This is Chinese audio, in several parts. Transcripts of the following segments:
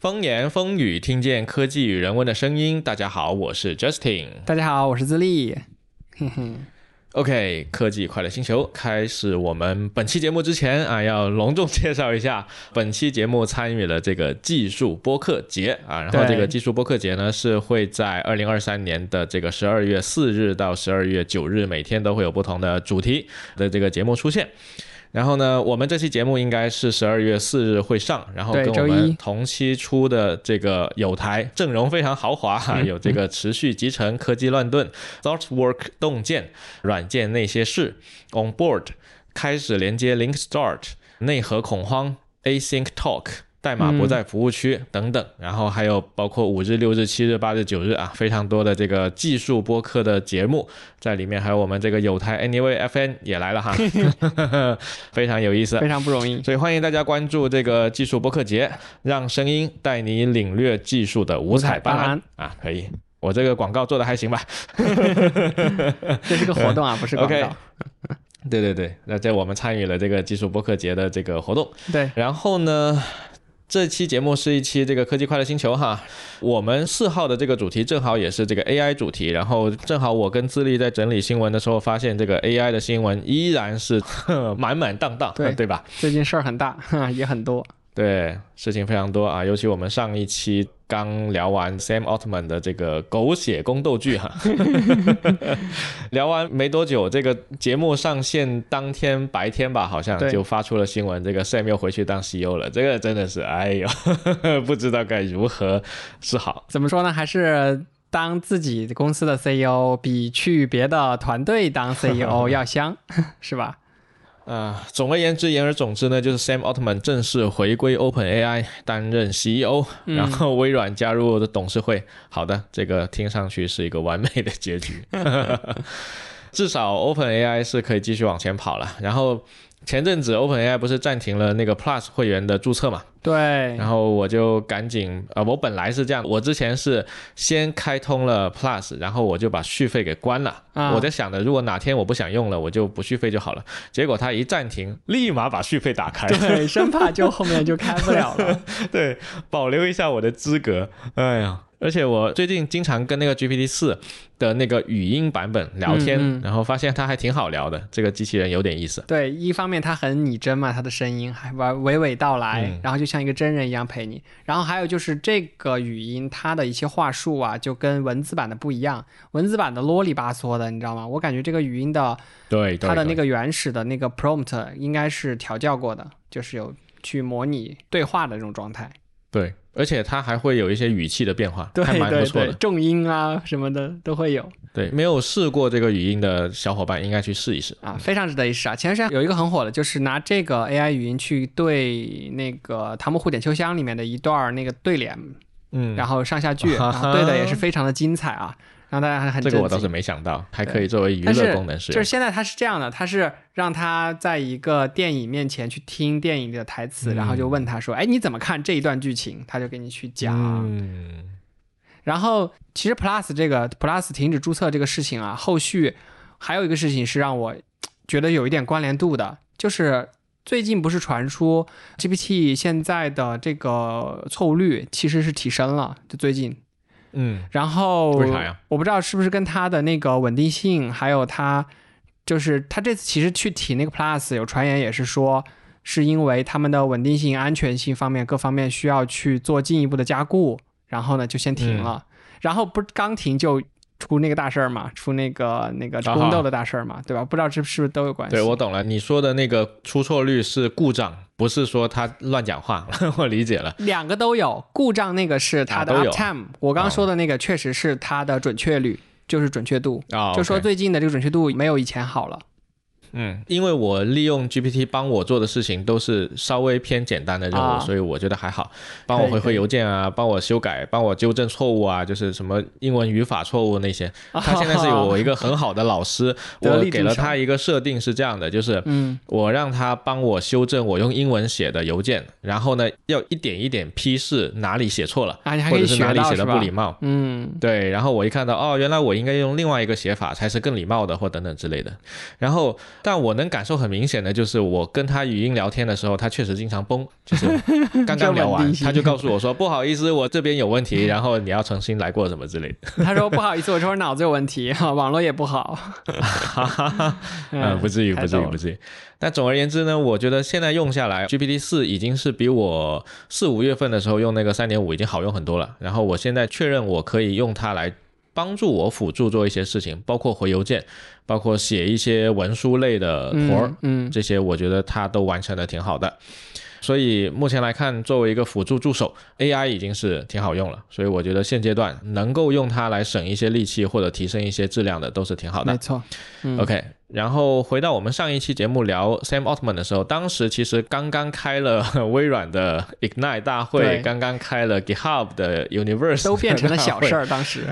风言风语，听见科技与人文的声音。大家好，我是 Justin。大家好，我是自立。嘿嘿。OK，科技快乐星球开始我们本期节目之前啊，要隆重介绍一下，本期节目参与了这个技术播客节啊，然后这个技术播客节呢是会在二零二三年的这个十二月四日到十二月九日，每天都会有不同的主题的这个节目出现。然后呢，我们这期节目应该是十二月四日会上，然后跟我们同期出的这个有台阵容非常豪华 哈，有这个持续集成、科技乱炖、ThoughtWork 洞见、软件那些事、On Board 开始连接 Link Start、内核恐慌、Async Talk。代码不在服务区等等，然后还有包括五日、六日、七日、八日、九日啊，非常多的这个技术播客的节目在里面，还有我们这个有台 Anyway FN 也来了哈，非常有意思，非常不容易，所以欢迎大家关注这个技术播客节，让声音带你领略技术的五彩斑斓啊！可以，我这个广告做的还行吧？这是个活动啊，不是广告。对对对，那在我们参与了这个技术播客节的这个活动，对，然后呢？这期节目是一期这个科技快乐星球哈，我们四号的这个主题正好也是这个 AI 主题，然后正好我跟自立在整理新闻的时候，发现这个 AI 的新闻依然是 满满当当，对对吧？最近事儿很大，也很多。对，事情非常多啊，尤其我们上一期刚聊完 Sam Altman 的这个狗血宫斗剧哈，聊完没多久，这个节目上线当天白天吧，好像就发出了新闻，这个 Sam 又回去当 CEO 了，这个真的是，哎呦，不知道该如何是好。怎么说呢？还是当自己公司的 CEO 比去别的团队当 CEO 要香，是吧？啊，总而言之，言而总之呢，就是 Sam Altman 正式回归 Open AI 担任 CEO，然后微软加入的董事会。好的，这个听上去是一个完美的结局，至少 Open AI 是可以继续往前跑了。然后。前阵子 OpenAI 不是暂停了那个 Plus 会员的注册嘛？对。然后我就赶紧，呃，我本来是这样，我之前是先开通了 Plus，然后我就把续费给关了。啊。我在想着，如果哪天我不想用了，我就不续费就好了。结果它一暂停，立马把续费打开。对，生怕就后面就开不了了。对，保留一下我的资格。哎呀。而且我最近经常跟那个 GPT 四的那个语音版本聊天，然后发现它还挺好聊的。这个机器人有点意思。对，一方面它很拟真嘛，它的声音还娓娓道来，然后就像一个真人一样陪你。然后还有就是这个语音，它的一些话术啊，就跟文字版的不一样。文字版的啰里吧嗦的，你知道吗？我感觉这个语音的，对它的那个原始的那个 prompt 应该是调教过的，就是有去模拟对话的这种状态。对。而且它还会有一些语气的变化，还蛮不错的，重音啊什么的都会有。对，没有试过这个语音的小伙伴应该去试一试啊，非常值得一试啊。前段时间有一个很火的，就是拿这个 AI 语音去对那个《唐伯虎点秋香》里面的一段那个对联，嗯，然后上下句，对的也是非常的精彩啊。让大家还很这个我倒是没想到，还可以作为娱乐功能使用。就是现在它是这样的，它是让他在一个电影面前去听电影里的台词，然后就问他说：“哎，你怎么看这一段剧情？”他就给你去讲。嗯。然后其实 Plus 这个 Plus 停止注册这个事情啊，后续还有一个事情是让我觉得有一点关联度的，就是最近不是传出 GPT 现在的这个错误率其实是提升了，就最近。嗯，然后为啥呀？我不知道是不是跟它的那个稳定性，还有它，就是它这次其实去提那个 Plus，有传言也是说，是因为他们的稳定性、安全性方面各方面需要去做进一步的加固，然后呢就先停了。然后不刚停就出那个大事儿嘛，出那个那个宫斗的大事儿嘛，对吧？不知道这是不是都有关系？对我懂了，你说的那个出错率是故障。不是说他乱讲话，我理解了。两个都有故障，那个是他的 uptime。我刚刚说的那个确实是它的准确率，就是准确度。就说最近的这个准确度没有以前好了。嗯，因为我利用 GPT 帮我做的事情都是稍微偏简单的任务，所以我觉得还好。帮我回回邮件啊，帮我修改，帮我纠正错误啊，就是什么英文语法错误那些。他现在是有我一个很好的老师，我给了他一个设定是这样的，就是我让他帮我修正我用英文写的邮件，然后呢要一点一点批示哪里写错了，或者是哪里写的不礼貌。嗯，对。然后我一看到哦，原来我应该用另外一个写法才是更礼貌的，或等等之类的。然后。但我能感受很明显的就是，我跟他语音聊天的时候，他确实经常崩，就是 刚刚聊完，他就告诉我说不好意思，我这边有问题，然后你要重新来过什么之类的。他说不好意思，我这会儿脑子有问题，网络也不好。哈哈嗯，不至于，不至于，不至于。但总而言之呢，我觉得现在用下来，GPT 四已经是比我四五月份的时候用那个三点五已经好用很多了。然后我现在确认我可以用它来帮助我辅助做一些事情，包括回邮件，包括写一些文书类的活儿，嗯，这些我觉得他都完成的挺好的。所以目前来看，作为一个辅助助手，AI 已经是挺好用了。所以我觉得现阶段能够用它来省一些力气或者提升一些质量的，都是挺好的。没错，OK。然后回到我们上一期节目聊 Sam Altman 的时候，当时其实刚刚开了 微软的 Ignite 大会，刚刚开了 GitHub 的 Universe，都变成了小事儿。当时，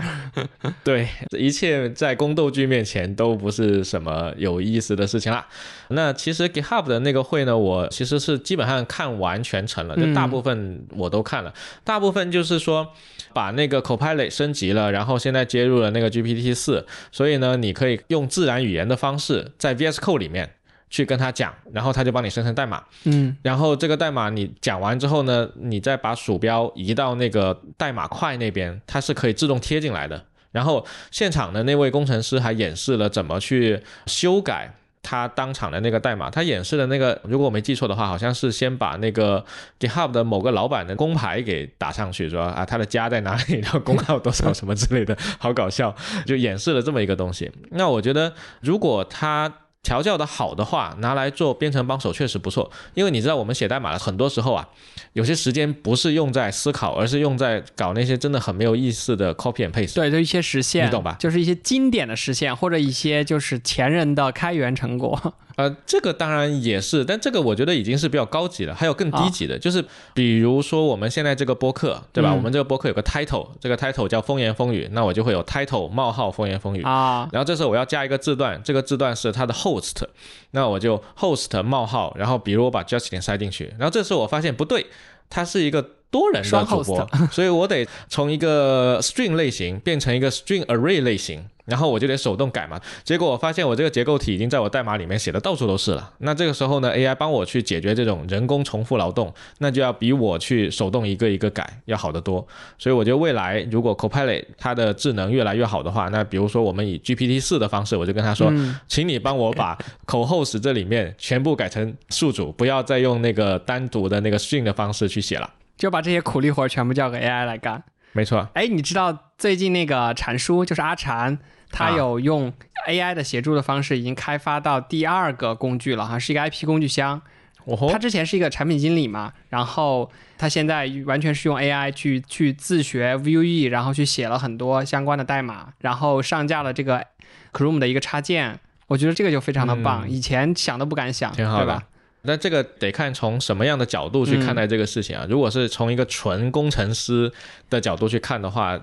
对，一切在宫斗剧面前都不是什么有意思的事情啦。那其实 GitHub 的那个会呢，我其实是基本上看完全程了，就大部分我都看了，大部分就是说。把那个 Copilot 升级了，然后现在接入了那个 GPT 四，所以呢，你可以用自然语言的方式在 VS Code 里面去跟他讲，然后他就帮你生成代码。嗯，然后这个代码你讲完之后呢，你再把鼠标移到那个代码块那边，它是可以自动贴进来的。然后现场的那位工程师还演示了怎么去修改。他当场的那个代码，他演示的那个，如果我没记错的话，好像是先把那个 GitHub 的某个老板的工牌给打上去，说啊，他的家在哪里，然后工号多少什么之类的，好搞笑，就演示了这么一个东西。那我觉得，如果他调教的好的话，拿来做编程帮手确实不错，因为你知道我们写代码的很多时候啊，有些时间不是用在思考，而是用在搞那些真的很没有意思的 copy and paste。对，就一些实现，你懂吧？就是一些经典的实现，或者一些就是前人的开源成果。呃，这个当然也是，但这个我觉得已经是比较高级了。还有更低级的，就是比如说我们现在这个播客，对吧？我们这个播客有个 title，这个 title 叫风言风语，那我就会有 title 冒号风言风语啊。然后这时候我要加一个字段，这个字段是它的 host，那我就 host 冒号，然后比如我把 Justin 塞进去，然后这时候我发现不对，它是一个多人的主播，所以我得从一个 string 类型变成一个 string array 类型。然后我就得手动改嘛，结果我发现我这个结构体已经在我代码里面写的到处都是了。那这个时候呢，AI 帮我去解决这种人工重复劳动，那就要比我去手动一个一个改要好得多。所以我觉得未来如果 Copilot 它的智能越来越好的话，那比如说我们以 GPT 四的方式，我就跟他说，请你帮我把口 host 这里面全部改成数组，不要再用那个单独的那个 string 的方式去写了，就把这些苦力活全部交给 AI 来干。没错。哎，你知道最近那个禅叔就是阿禅。他有用 AI 的协助的方式，已经开发到第二个工具了哈，是一个 IP 工具箱。他之前是一个产品经理嘛，然后他现在完全是用 AI 去去自学 Vue，然后去写了很多相关的代码，然后上架了这个 Chrome 的一个插件。我觉得这个就非常的棒，以前想都不敢想，对吧？那这个得看从什么样的角度去看待这个事情啊。如果是从一个纯工程师的角度去看的话。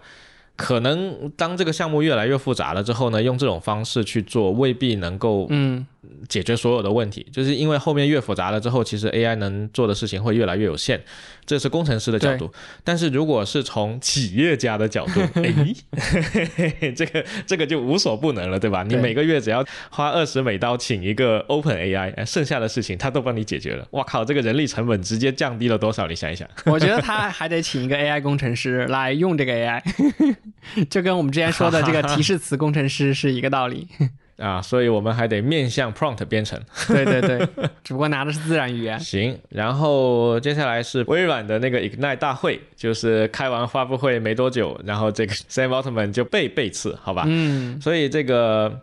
可能当这个项目越来越复杂了之后呢，用这种方式去做未必能够嗯解决所有的问题，就是因为后面越复杂了之后，其实 AI 能做的事情会越来越有限。这是工程师的角度，但是如果是从企业家的角度，哎，这个这个就无所不能了，对吧？你每个月只要花二十美刀请一个 Open AI，剩下的事情他都帮你解决了。哇靠，这个人力成本直接降低了多少？你想一想。我觉得他还得请一个 AI 工程师来用这个 AI，就跟我们之前说的这个提示词工程师是一个道理。啊，所以我们还得面向 prompt 编程。对对对，只不过拿的是自然语言。行，然后接下来是微软的那个 Ignite 大会，就是开完发布会没多久，然后这个 Sam Altman 就被背刺，好吧？嗯。所以这个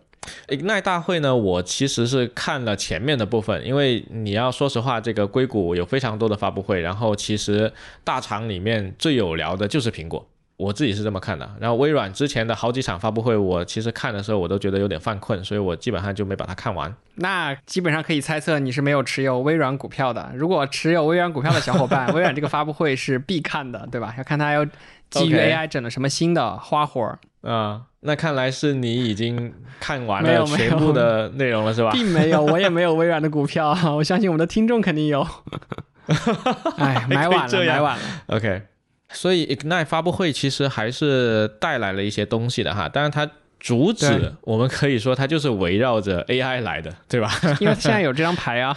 Ignite 大会呢，我其实是看了前面的部分，因为你要说实话，这个硅谷有非常多的发布会，然后其实大厂里面最有聊的就是苹果。我自己是这么看的，然后微软之前的好几场发布会，我其实看的时候我都觉得有点犯困，所以我基本上就没把它看完。那基本上可以猜测你是没有持有微软股票的。如果持有微软股票的小伙伴，微软这个发布会是必看的，对吧？要看它要基于 AI 整了什么新的花活儿啊。那看来是你已经看完了全部的内容了，是吧？并没有，我也没有微软的股票，我相信我们的听众肯定有。哎，买晚了，买晚了。OK。所以 Ignite 发布会其实还是带来了一些东西的哈，当然它主旨，我们可以说它就是围绕着 AI 来的，对吧？因为现在有这张牌啊。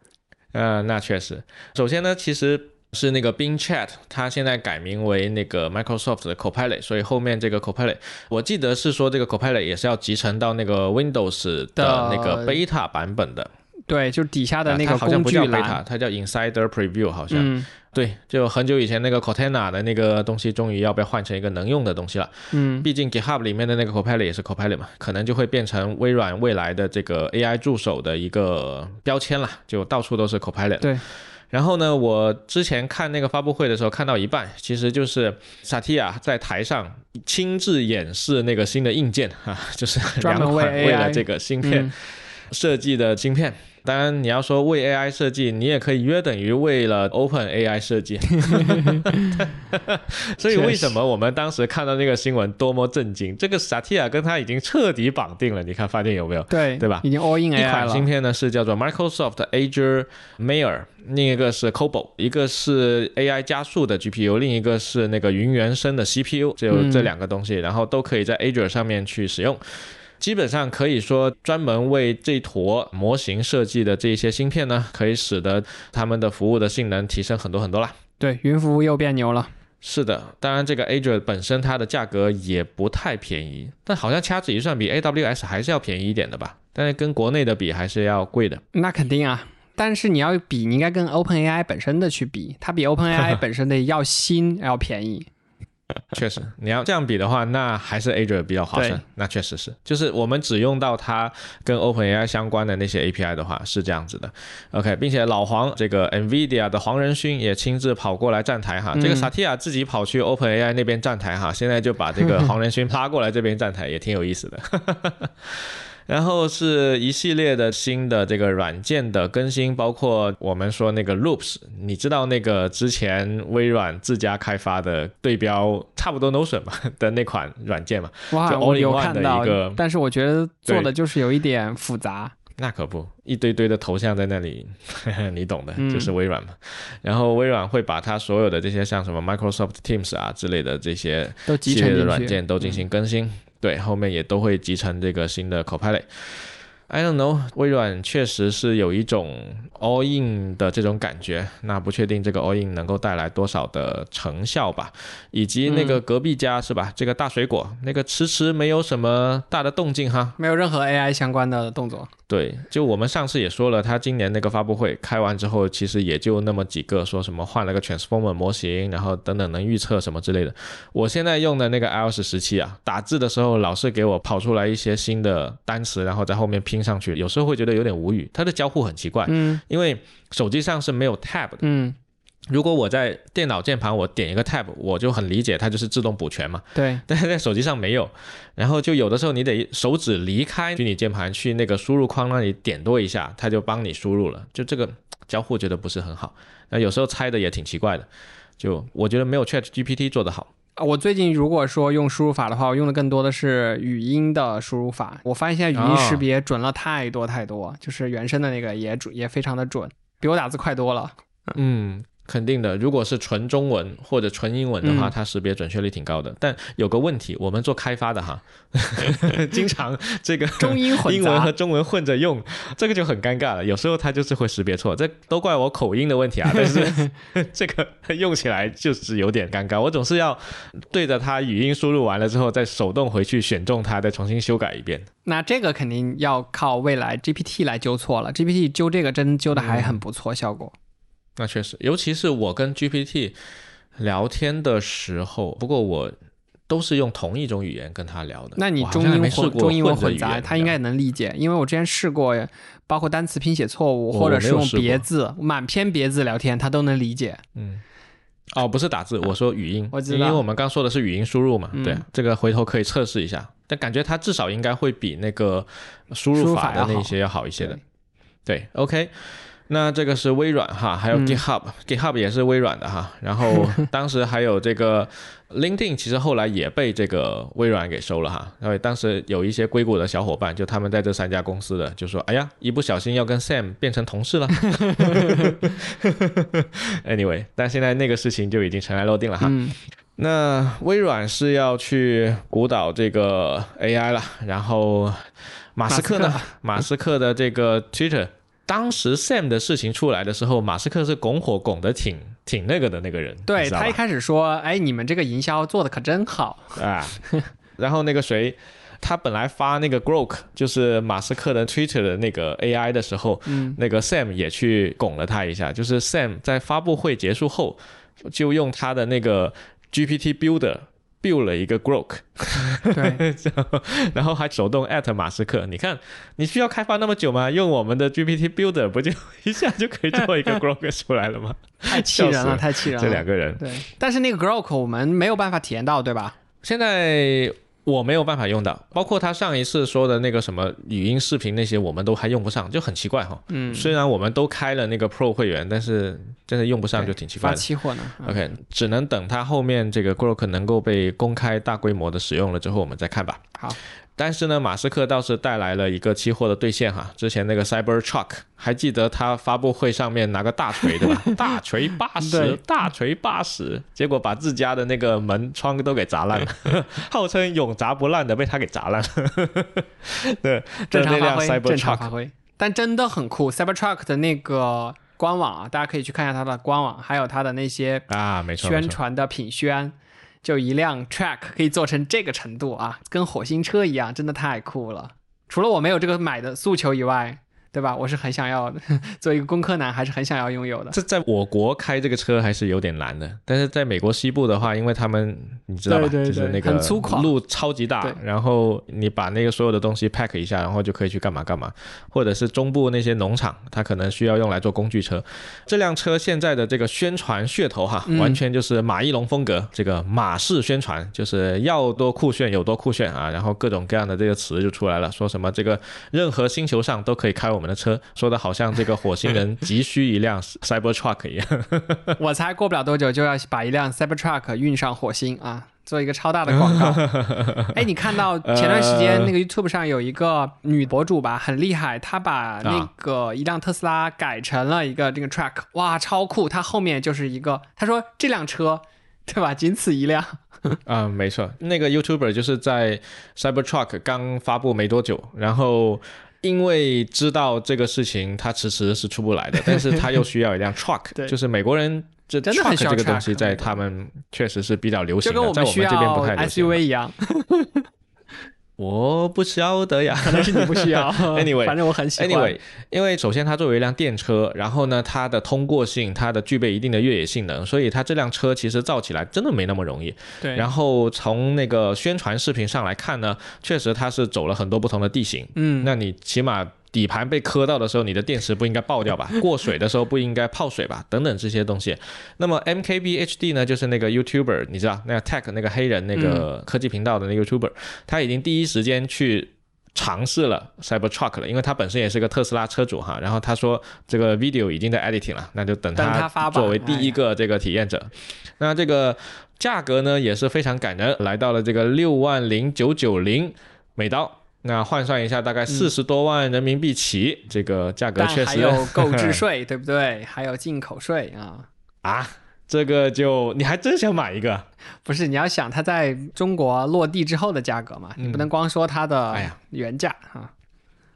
呃，那确实。首先呢，其实是那个 Bing Chat，它现在改名为那个 Microsoft 的 Copilot，所以后面这个 Copilot，我记得是说这个 Copilot 也是要集成到那个 Windows 的那个 Beta 版本的。对，就底下的那个工具栏，它叫 Insider Preview，好像。对，就很久以前那个 Cortana 的那个东西，终于要被换成一个能用的东西了。嗯，毕竟 GitHub 里面的那个 Copilot 也是 Copilot 嘛，可能就会变成微软未来的这个 AI 助手的一个标签了，就到处都是 Copilot。对。然后呢，我之前看那个发布会的时候，看到一半，其实就是萨提亚在台上亲自演示那个新的硬件啊，就是两款为了这个芯片设计的芯片。当然，你要说为 AI 设计，你也可以约等于为了 Open AI 设计。所以为什么我们当时看到那个新闻多么震惊？这个 Satya 跟他已经彻底绑定了，你看发现有没有？对对吧？已经 All in AI 了。一款芯片呢是叫做 Microsoft Azure Mayer，另一个是 Cobol，一个是 AI 加速的 GPU，另一个是那个云原生的 CPU，只有这两个东西，然后都可以在 Azure 上面去使用。基本上可以说，专门为这坨模型设计的这些芯片呢，可以使得他们的服务的性能提升很多很多啦。对，云服务又变牛了。是的，当然这个 Azure 本身它的价格也不太便宜，但好像掐指一算，比 AWS 还是要便宜一点的吧？但是跟国内的比还是要贵的。那肯定啊，但是你要比，你应该跟 OpenAI 本身的去比，它比 OpenAI 本身的要新要便宜。确实，你要这样比的话，那还是 Azure 比较划算。那确实是，就是我们只用到它跟 OpenAI 相关的那些 API 的话，是这样子的。OK，并且老黄这个 NVIDIA 的黄仁勋也亲自跑过来站台哈，这个 Satya 自己跑去 OpenAI 那边站台哈，现在就把这个黄仁勋拉过来这边站台，也挺有意思的。然后是一系列的新的这个软件的更新，包括我们说那个 Loops，你知道那个之前微软自家开发的对标差不多 Notion 嘛的那款软件嘛？哇，我有看到，但是我觉得做的就是有一点复杂。那可不，一堆堆的头像在那里，你懂的，就是微软嘛。然后微软会把它所有的这些像什么 Microsoft Teams 啊之类的这些系列的软件都进行更新。对，后面也都会集成这个新的 Copilot。I don't know，微软确实是有一种 all in 的这种感觉，那不确定这个 all in 能够带来多少的成效吧。以及那个隔壁家是吧？这个大水果，那个迟迟没有什么大的动静哈，没有任何 AI 相关的动作。对，就我们上次也说了，他今年那个发布会开完之后，其实也就那么几个，说什么换了个 Transformer 模型，然后等等能预测什么之类的。我现在用的那个 iOS 十七啊，打字的时候老是给我跑出来一些新的单词，然后在后面拼上去，有时候会觉得有点无语。它的交互很奇怪，嗯，因为手机上是没有 Tab 的，嗯。如果我在电脑键盘我点一个 tab，我就很理解它就是自动补全嘛。对。但是在手机上没有，然后就有的时候你得手指离开虚拟键盘去那个输入框那里点多一下，它就帮你输入了。就这个交互觉得不是很好。那有时候猜的也挺奇怪的。就我觉得没有 Chat GPT 做得好。我最近如果说用输入法的话，我用的更多的是语音的输入法。我发现现在语音识别准了太多太多，就是原生的那个也准也非常的准，比我打字快多了。嗯。肯定的，如果是纯中文或者纯英文的话，它识别准确率挺高的。但有个问题，我们做开发的哈，经常这个中英混英文和中文混着用，这个就很尴尬了。有时候它就是会识别错，这都怪我口音的问题啊。但是 这个用起来就是有点尴尬，我总是要对着它语音输入完了之后，再手动回去选中它，再重新修改一遍。那这个肯定要靠未来 GPT 来纠错了，GPT 纠这个真纠的还很不错，效果。那确实，尤其是我跟 GPT 聊天的时候，不过我都是用同一种语言跟他聊的。那你中英混中英文混杂，他应该也能理解。因为我之前试过，包括单词拼写错误，或者是用别字、满篇别字聊天，他都能理解。嗯，哦，不是打字，我说语音。我知道，因为我们刚说的是语音输入嘛。对，这个回头可以测试一下。但感觉它至少应该会比那个输入法的那些要好一些的。对，OK。那这个是微软哈，还有 GitHub，GitHub 也是微软的哈。然后 当时还有这个 LinkedIn，其实后来也被这个微软给收了哈。因为当时有一些硅谷的小伙伴，就他们在这三家公司的，就说：“哎呀，一不小心要跟 Sam 变成同事了。” Anyway，但现在那个事情就已经尘埃落定了哈。那微软是要去鼓捣这个 AI 了，然后马斯克呢？马斯克的这个 Twitter，当时 Sam 的事情出来的时候，马斯克是拱火拱的挺挺那个的那个人。对他一开始说：“哎，你们这个营销做的可真好 啊。”然后那个谁，他本来发那个 Grok，就是马斯克的 Twitter 的那个 AI 的时候，嗯，那个 Sam 也去拱了他一下。就是 Sam 在发布会结束后，就用他的那个。GPT Builder build 了一个 Grok，对，然后还手动 at 马斯克。你看，你需要开发那么久吗？用我们的 GPT Builder 不就一下就可以做一个 Grok 出来了吗？太气人了，太气人了！这两个人，对。但是那个 Grok 我们没有办法体验到，对吧？现在。我没有办法用到，包括他上一次说的那个什么语音、视频那些，我们都还用不上，就很奇怪哈。嗯，虽然我们都开了那个 Pro 会员，但是真的用不上，就挺奇怪的。发期货呢？OK，只能等它后面这个 Grok 能够被公开大规模的使用了之后，我们再看吧。好。但是呢，马斯克倒是带来了一个期货的兑现哈。之前那个 Cyber Truck，还记得他发布会上面拿个大锤对吧？大锤八十，大锤八十，结果把自家的那个门窗都给砸烂了，号称永砸不烂的被他给砸烂了。对，正常发挥，正常发挥。但真的很酷，Cyber Truck 的那个官网啊，大家可以去看一下它的官网，还有它的那些啊，没错，宣传的品宣。就一辆 track 可以做成这个程度啊，跟火星车一样，真的太酷了。除了我没有这个买的诉求以外。对吧？我是很想要做 一个工科男，还是很想要拥有的。这在我国开这个车还是有点难的，但是在美国西部的话，因为他们你知道吧，就是那个路超级大，然后你把那个所有的东西 pack 一下，然后就可以去干嘛干嘛。或者是中部那些农场，它可能需要用来做工具车。这辆车现在的这个宣传噱头哈，完全就是马一龙风格，这个马式宣传，就是要多酷炫有多酷炫啊，然后各种各样的这个词就出来了，说什么这个任何星球上都可以开。我们的车说的好像这个火星人 急需一辆 Cyber Truck 一样，我猜过不了多久就要把一辆 Cyber Truck 运上火星啊，做一个超大的广告。哎，你看到前段时间那个 YouTube 上有一个女博主吧，很厉害，她把那个一辆特斯拉改成了一个这个 Truck，哇，超酷！她后面就是一个，她说这辆车，对吧？仅此一辆。啊，没错，那个 YouTuber 就是在 Cyber Truck 刚发布没多久，然后。因为知道这个事情，他迟迟是出不来的，但是他又需要一辆 truck，就是美国人这 truck 这个东西在他们确实是比较流行的，在我们这边不太流行。SUV 一样。我不晓得呀，可能是你不需要。Anyway，反正我很喜欢。Anyway，因为首先它作为一辆电车，然后呢，它的通过性，它的具备一定的越野性能，所以它这辆车其实造起来真的没那么容易。对。然后从那个宣传视频上来看呢，确实它是走了很多不同的地形。嗯。那你起码。底盘被磕到的时候，你的电池不应该爆掉吧？过水的时候不应该泡水吧？等等这些东西。那么 MKBHD 呢，就是那个 YouTuber，你知道那个 Tech 那个黑人那个科技频道的那个 YouTuber，他已经第一时间去尝试了 Cybertruck 了，因为他本身也是个特斯拉车主哈。然后他说这个 video 已经在 editing 了，那就等他作为第一个这个体验者。那这个价格呢也是非常感人，来到了这个六万零九九零美刀。那换算一下，大概四十多万人民币起，这个价格确实还有购置税，对不对？还有进口税啊啊！这个就你还真想买一个？不是，你要想它在中国落地之后的价格嘛，你不能光说它的原价啊。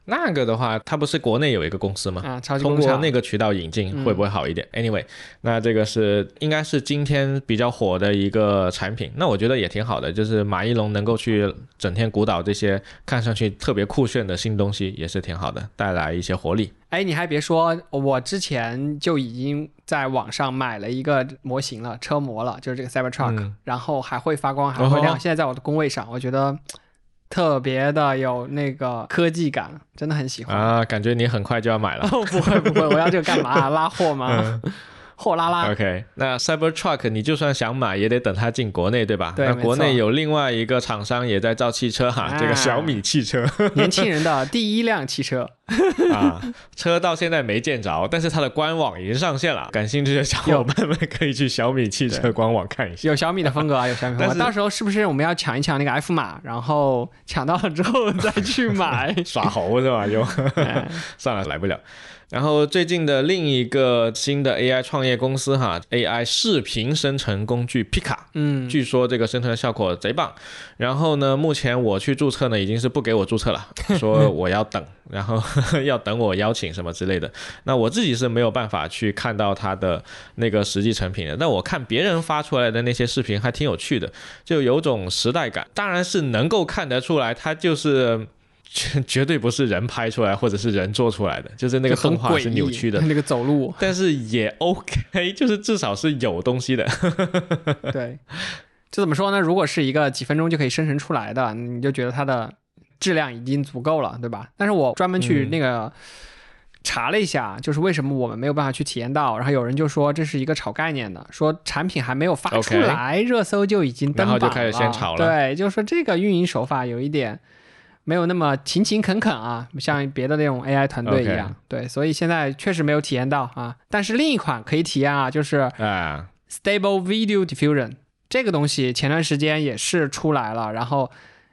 那个的话，它不是国内有一个公司吗？啊，通过那个渠道引进会不会好一点？Anyway，那这个是应该是今天比较火的一个产品。那我觉得也挺好的，就是马一龙能够去整天鼓捣这些看上去特别酷炫的新东西，也是挺好的，带来一些活力。哎，你还别说，我之前就已经在网上买了一个模型了，车模了，就是这个 Cybertruck，然后还会发光，还会亮。现在在我的工位上，我觉得。特别的有那个科技感，真的很喜欢啊！感觉你很快就要买了。哦不会不会，我要这个干嘛？拉货吗？货拉拉。OK，那 Cyber Truck 你就算想买，也得等它进国内，对吧？对，那国内有另外一个厂商也在造汽车哈，这个小米汽车，年轻人的第一辆汽车。啊，车到现在没见着，但是它的官网已经上线了，感兴趣的小伙伴们可以去小米汽车官网看一下。有小米的风格啊，有小米风格。到时候是不是我们要抢一抢那个 F 码，然后抢到了之后再去买？耍猴是吧？就算了，来不了。然后最近的另一个新的 AI 创业公司哈，AI 视频生成工具 Pika，嗯，据说这个生成的效果贼棒。然后呢，目前我去注册呢，已经是不给我注册了，说我要等，然后 要等我邀请什么之类的。那我自己是没有办法去看到它的那个实际成品的。但我看别人发出来的那些视频还挺有趣的，就有种时代感。当然是能够看得出来，它就是。绝 绝对不是人拍出来或者是人做出来的，就是那个动画是扭曲的，那个走路，但是也 OK，就是至少是有东西的。对，这怎么说呢？如果是一个几分钟就可以生成出来的，你就觉得它的质量已经足够了，对吧？但是我专门去那个查了一下，就是为什么我们没有办法去体验到，然后有人就说这是一个炒概念的，说产品还没有发出来，热搜就已经登榜了，然后就开始先炒了。对，就是说这个运营手法有一点。没有那么勤勤恳恳啊，像别的那种 AI 团队一样，对，所以现在确实没有体验到啊。但是另一款可以体验啊，就是 Stable Video Diffusion 这个东西，前段时间也是出来了。然后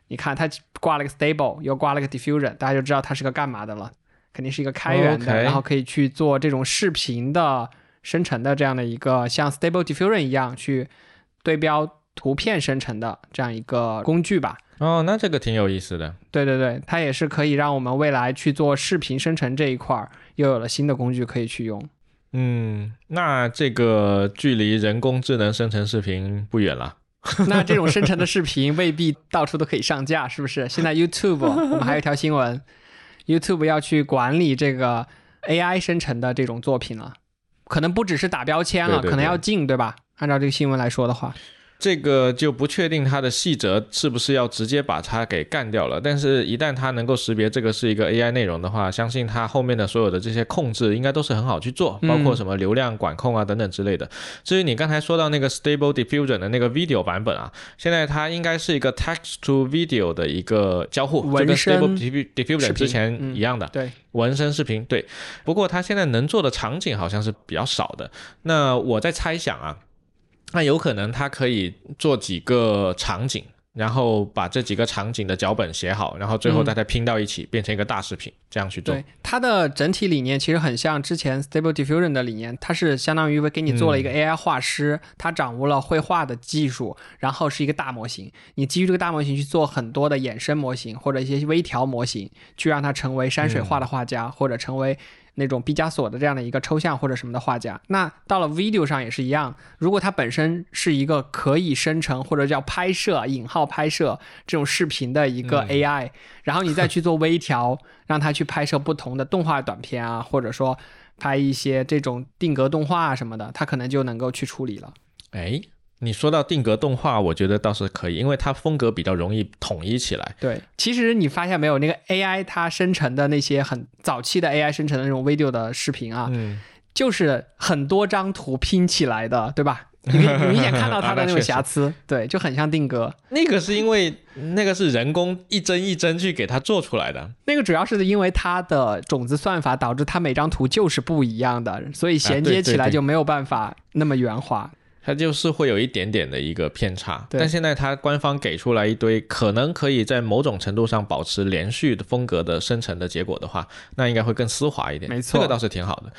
你看它挂了个 Stable，又挂了个 Diffusion，大家就知道它是个干嘛的了，肯定是一个开源的，然后可以去做这种视频的生成的这样的一个像 Stable Diffusion 一样去对标图片生成的这样一个工具吧。哦，那这个挺有意思的。对对对，它也是可以让我们未来去做视频生成这一块儿，又有了新的工具可以去用。嗯，那这个距离人工智能生成视频不远了。那这种生成的视频未必到处都可以上架，是不是？现在 YouTube 我们还有一条新闻，YouTube 要去管理这个 AI 生成的这种作品了，可能不只是打标签了，可能要禁，对吧？按照这个新闻来说的话。这个就不确定它的细则是不是要直接把它给干掉了，但是一旦它能够识别这个是一个 AI 内容的话，相信它后面的所有的这些控制应该都是很好去做，包括什么流量管控啊等等之类的。至于你刚才说到那个 Stable Diffusion 的那个 video 版本啊，现在它应该是一个 text to video 的一个交互，就跟 Stable Diffusion 之前一样的，对，纹身视频，对。不过它现在能做的场景好像是比较少的。那我在猜想啊。那有可能他可以做几个场景，然后把这几个场景的脚本写好，然后最后大家拼到一起，变成一个大视频，这样去做。对，它的整体理念其实很像之前 Stable Diffusion 的理念，它是相当于给你做了一个 AI 画师，他掌握了绘画的技术，然后是一个大模型，你基于这个大模型去做很多的衍生模型或者一些微调模型，去让它成为山水画的画家，或者成为。那种毕加索的这样的一个抽象或者什么的画家，那到了 video 上也是一样。如果它本身是一个可以生成或者叫拍摄引号拍摄这种视频的一个 AI，然后你再去做微调，让它去拍摄不同的动画短片啊，或者说拍一些这种定格动画什么的，它可能就能够去处理了。哎。你说到定格动画，我觉得倒是可以，因为它风格比较容易统一起来。对，其实你发现没有，那个 AI 它生成的那些很早期的 AI 生成的那种 video 的视频啊，嗯，就是很多张图拼起来的，对吧？你你明显看到 它的那种瑕疵，对，就很像定格。那个是因为那个是人工一帧一帧去给它做出来的，那个主要是因为它的种子算法导致它每张图就是不一样的，所以衔接起来就没有办法那么圆滑。它就是会有一点点的一个偏差，但现在它官方给出来一堆可能可以在某种程度上保持连续的风格的生成的结果的话，那应该会更丝滑一点。没错，这个倒是挺好的。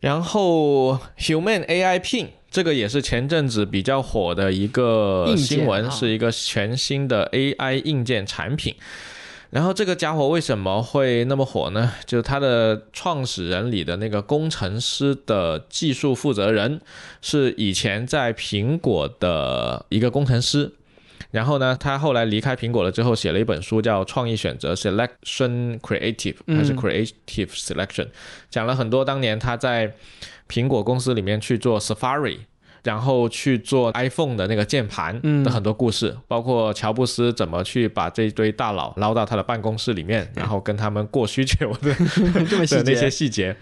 然后 Human AI Pin 这个也是前阵子比较火的一个新闻，是一个全新的 AI 硬件产品。然后这个家伙为什么会那么火呢？就是他的创始人里的那个工程师的技术负责人，是以前在苹果的一个工程师。然后呢，他后来离开苹果了之后，写了一本书叫《创意选择 Selection Creative》还是 Creative Selection，讲了很多当年他在苹果公司里面去做 Safari。然后去做 iPhone 的那个键盘的很多故事，包括乔布斯怎么去把这一堆大佬捞到他的办公室里面，然后跟他们过需求的 的那些细节。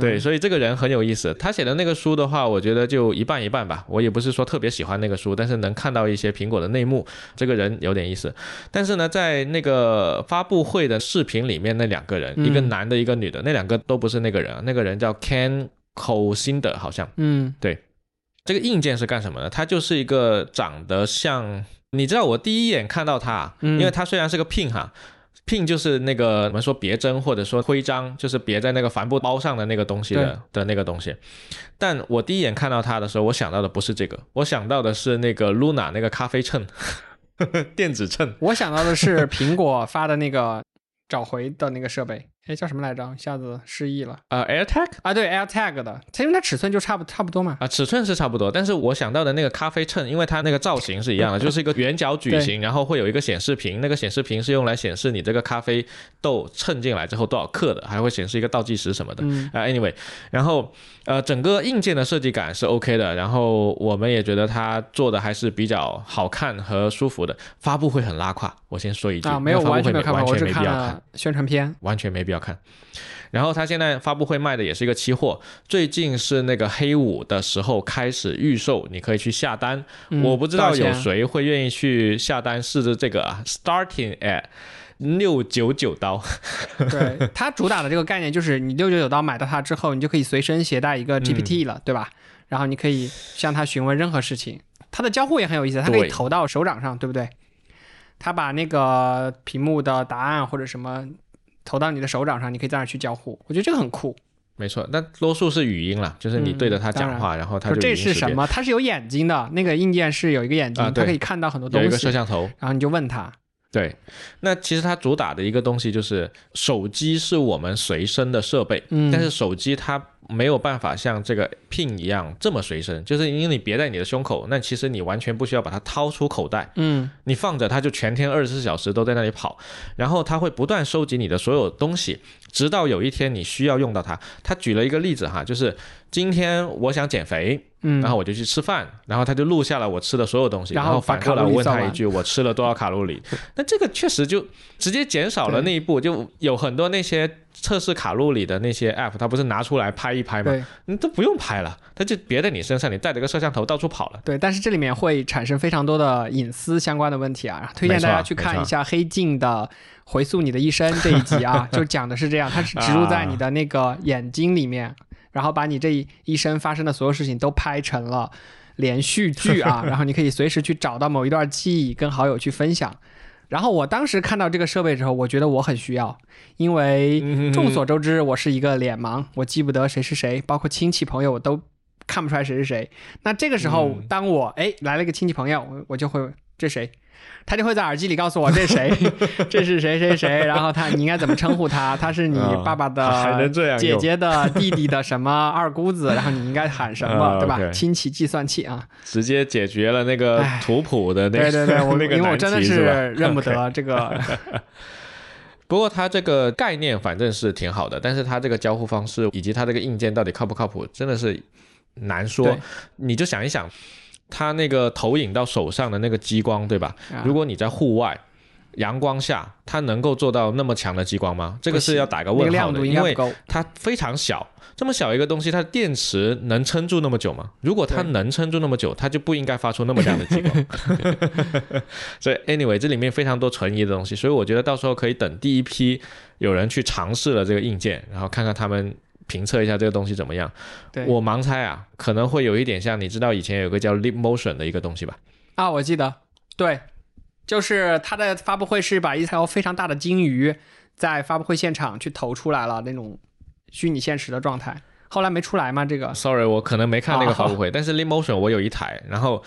对，所以这个人很有意思。他写的那个书的话，我觉得就一半一半吧。我也不是说特别喜欢那个书，但是能看到一些苹果的内幕，这个人有点意思。但是呢，在那个发布会的视频里面，那两个人，一个男的，一个女的，那两个都不是那个人。那个人叫 Ken cosinde 好像。嗯，对。这个硬件是干什么的？它就是一个长得像，你知道，我第一眼看到他，因为它虽然是个 pin 哈。pin 就是那个我们说别针或者说徽章，就是别在那个帆布包上的那个东西的的那个东西。但我第一眼看到它的时候，我想到的不是这个，我想到的是那个 Luna 那个咖啡秤，电子秤。我想到的是苹果发的那个找回的那个设备。哎，叫什么来着？一下子失忆了。呃，AirTag 啊，对，AirTag 的，它因为它尺寸就差不差不多嘛。啊，尺寸是差不多，但是我想到的那个咖啡秤，因为它那个造型是一样的，就是一个圆角矩形，然后会有一个显示屏，那个显示屏是用来显示你这个咖啡豆称进来之后多少克的，还会显示一个倒计时什么的。啊，Anyway，然后呃，整个硬件的设计感是 OK 的，然后我们也觉得它做的还是比较好看和舒服的。发布会很拉胯，我先说一句，啊，没有完全没有看完全没必要看宣传片，完全没必要看。然后他现在发布会卖的也是一个期货，最近是那个黑五的时候开始预售，你可以去下单。我不知道有谁会愿意去下单试着这个啊，starting at 六九九刀。对，它主打的这个概念就是你六九九刀买到它之后，你就可以随身携带一个 GPT 了，对吧？然后你可以向它询问任何事情。它的交互也很有意思，它可以投到手掌上，对不对？它把那个屏幕的答案或者什么。投到你的手掌上，你可以在那去交互，我觉得这个很酷。没错，那多数是语音了，就是你对着它讲话，然后它就这是什么？它是有眼睛的，那个硬件是有一个眼睛，它可以看到很多东西。有一个摄像头，然后你就问他。对，那其实它主打的一个东西就是手机是我们随身的设备，但是手机它没有办法像这个 Pin 一样这么随身，就是因为你别在你的胸口，那其实你完全不需要把它掏出口袋，嗯，你放着它就全天二十四小时都在那里跑，然后它会不断收集你的所有东西，直到有一天你需要用到它。他举了一个例子哈，就是今天我想减肥。嗯，然后我就去吃饭，然后他就录下了我吃的所有东西，然后反过来问他一句，我吃了多少卡路里？那这个确实就直接减少了那一步，就有很多那些测试卡路里的那些 app，它不是拿出来拍一拍吗？你都不用拍了，它就别在你身上，你带着个摄像头到处跑了。对，但是这里面会产生非常多的隐私相关的问题啊，推荐大家去看一下《黑镜》的回溯你的一生这一集啊，就讲的是这样，它是植入在你的那个眼睛里面。然后把你这一生发生的所有事情都拍成了连续剧啊，然后你可以随时去找到某一段记忆跟好友去分享。然后我当时看到这个设备之后，我觉得我很需要，因为众所周知我是一个脸盲，我记不得谁是谁，包括亲戚朋友我都看不出来谁是谁。那这个时候，当我哎来了一个亲戚朋友，我我就会这谁？他就会在耳机里告诉我这谁，这是谁谁谁，然后他你应该怎么称呼他？他是你爸爸的姐姐的弟弟的什么 二姑子？然后你应该喊什么，对吧？亲戚计算器啊，直接解决了那个图谱的那对对对，我 那个因为我真的是认不得这个。不过它这个概念反正是挺好的，但是它这个交互方式以及它这个硬件到底靠不靠谱，真的是难说。你就想一想。它那个投影到手上的那个激光，对吧？如果你在户外阳光下，它能够做到那么强的激光吗？这个是要打个问号的，因为它非常小，这么小一个东西，它的电池能撑住那么久吗？如果它能撑住那么久，它就不应该发出那么亮的激光。所以，anyway，这里面非常多存疑的东西，所以我觉得到时候可以等第一批有人去尝试了这个硬件，然后看看他们。评测一下这个东西怎么样？对我盲猜啊，可能会有一点像，你知道以前有个叫 Leap Motion 的一个东西吧？啊，我记得，对，就是它的发布会是把一条非常大的金鱼在发布会现场去投出来了那种虚拟现实的状态，后来没出来吗？这个？Sorry，我可能没看那个发布会，但是 Leap Motion 我有一台，然后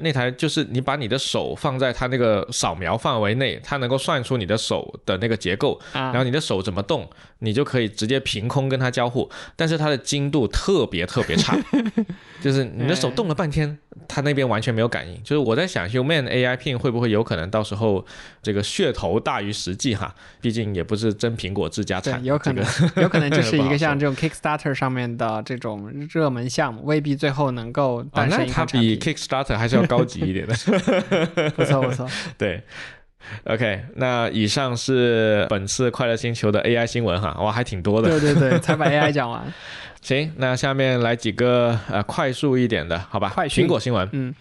那台就是你把你的手放在它那个扫描范围内，它能够算出你的手的那个结构，然后你的手怎么动，你就可以直接凭空跟它交互。但是它的精度特别特别差，就是你的手动了半天，它那边完全没有感应。就是我在想，Human AI Pin 会不会有可能到时候这个噱头大于实际哈？毕竟也不是真苹果自家产，有可能，有可能就是一个 像这种 Kickstarter 上面的这种热门项目，未必最后能够诞生一它比 Kickstarter 还是要。高级一点的，不 错不错。对，OK，那以上是本次快乐星球的 AI 新闻哈，哇，还挺多的。对对对，才把 AI 讲完。行，那下面来几个呃快速一点的，好吧？快苹果新闻，嗯。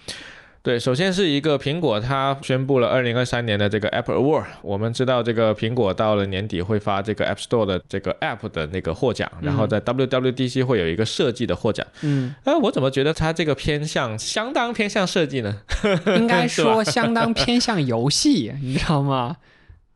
对，首先是一个苹果，它宣布了二零二三年的这个 Apple Award。我们知道这个苹果到了年底会发这个 App Store 的这个 App 的那个获奖，然后在 WWDC 会有一个设计的获奖。嗯，哎，我怎么觉得它这个偏向相当偏向设计呢？应该说 相当偏向游戏，你知道吗？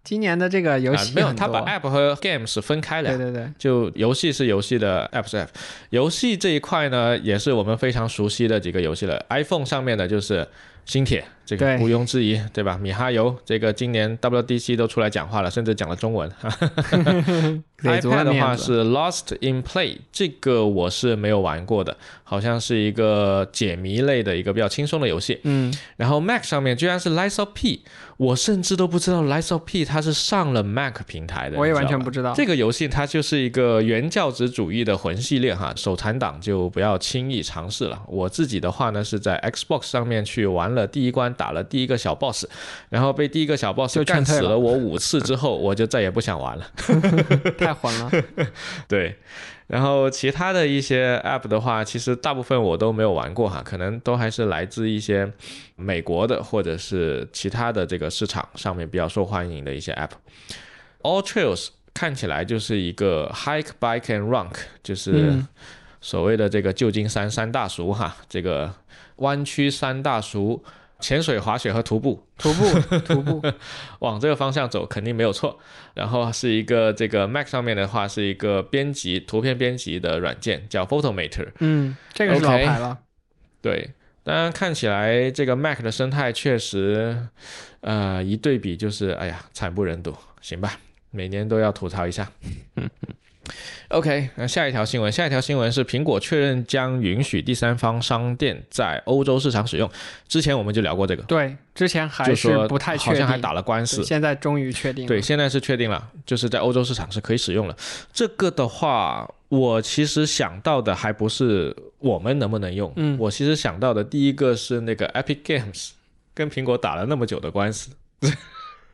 今年的这个游戏没有，他把 App 和 Games 分开的。对对对，就游戏是游戏的 App 是 App。游戏这一块呢，也是我们非常熟悉的几个游戏了。iPhone 上面的就是星铁。这个毋庸置疑，对吧？米哈游这个今年 WDC 都出来讲话了，甚至讲了中文。iPad 的话是 Lost in Play，这个我是没有玩过的，好像是一个解谜类的一个比较轻松的游戏。嗯，然后 Mac 上面居然是 Lies of P，我甚至都不知道 Lies of P 它是上了 Mac 平台的。我也完全不知道。这个游戏它就是一个原教旨主义的魂系列哈，手残党就不要轻易尝试了。我自己的话呢是在 Xbox 上面去玩了第一关。打了第一个小 boss，然后被第一个小 boss 干死了我五次之后，我就再也不想玩了，太混了。对，然后其他的一些 app 的话，其实大部分我都没有玩过哈，可能都还是来自一些美国的或者是其他的这个市场上面比较受欢迎的一些 app。All Trails 看起来就是一个 hike, bike and run，就是所谓的这个旧金山三大熟哈，这个弯曲三大熟。潜水、滑雪和徒步，徒步，徒步，往这个方向走肯定没有错。然后是一个这个 Mac 上面的话，是一个编辑图片编辑的软件，叫 Photomator。嗯，这个是老牌了。对，当然看起来这个 Mac 的生态确实，呃，一对比就是，哎呀，惨不忍睹。行吧，每年都要吐槽一下。OK，那下一条新闻，下一条新闻是苹果确认将允许第三方商店在欧洲市场使用。之前我们就聊过这个，对，之前还是不太确定，好像还打了官司，现在终于确定。对，现在是确定了，就是在欧洲市场是可以使用了。这个的话，我其实想到的还不是我们能不能用，嗯，我其实想到的第一个是那个 Epic Games 跟苹果打了那么久的官司，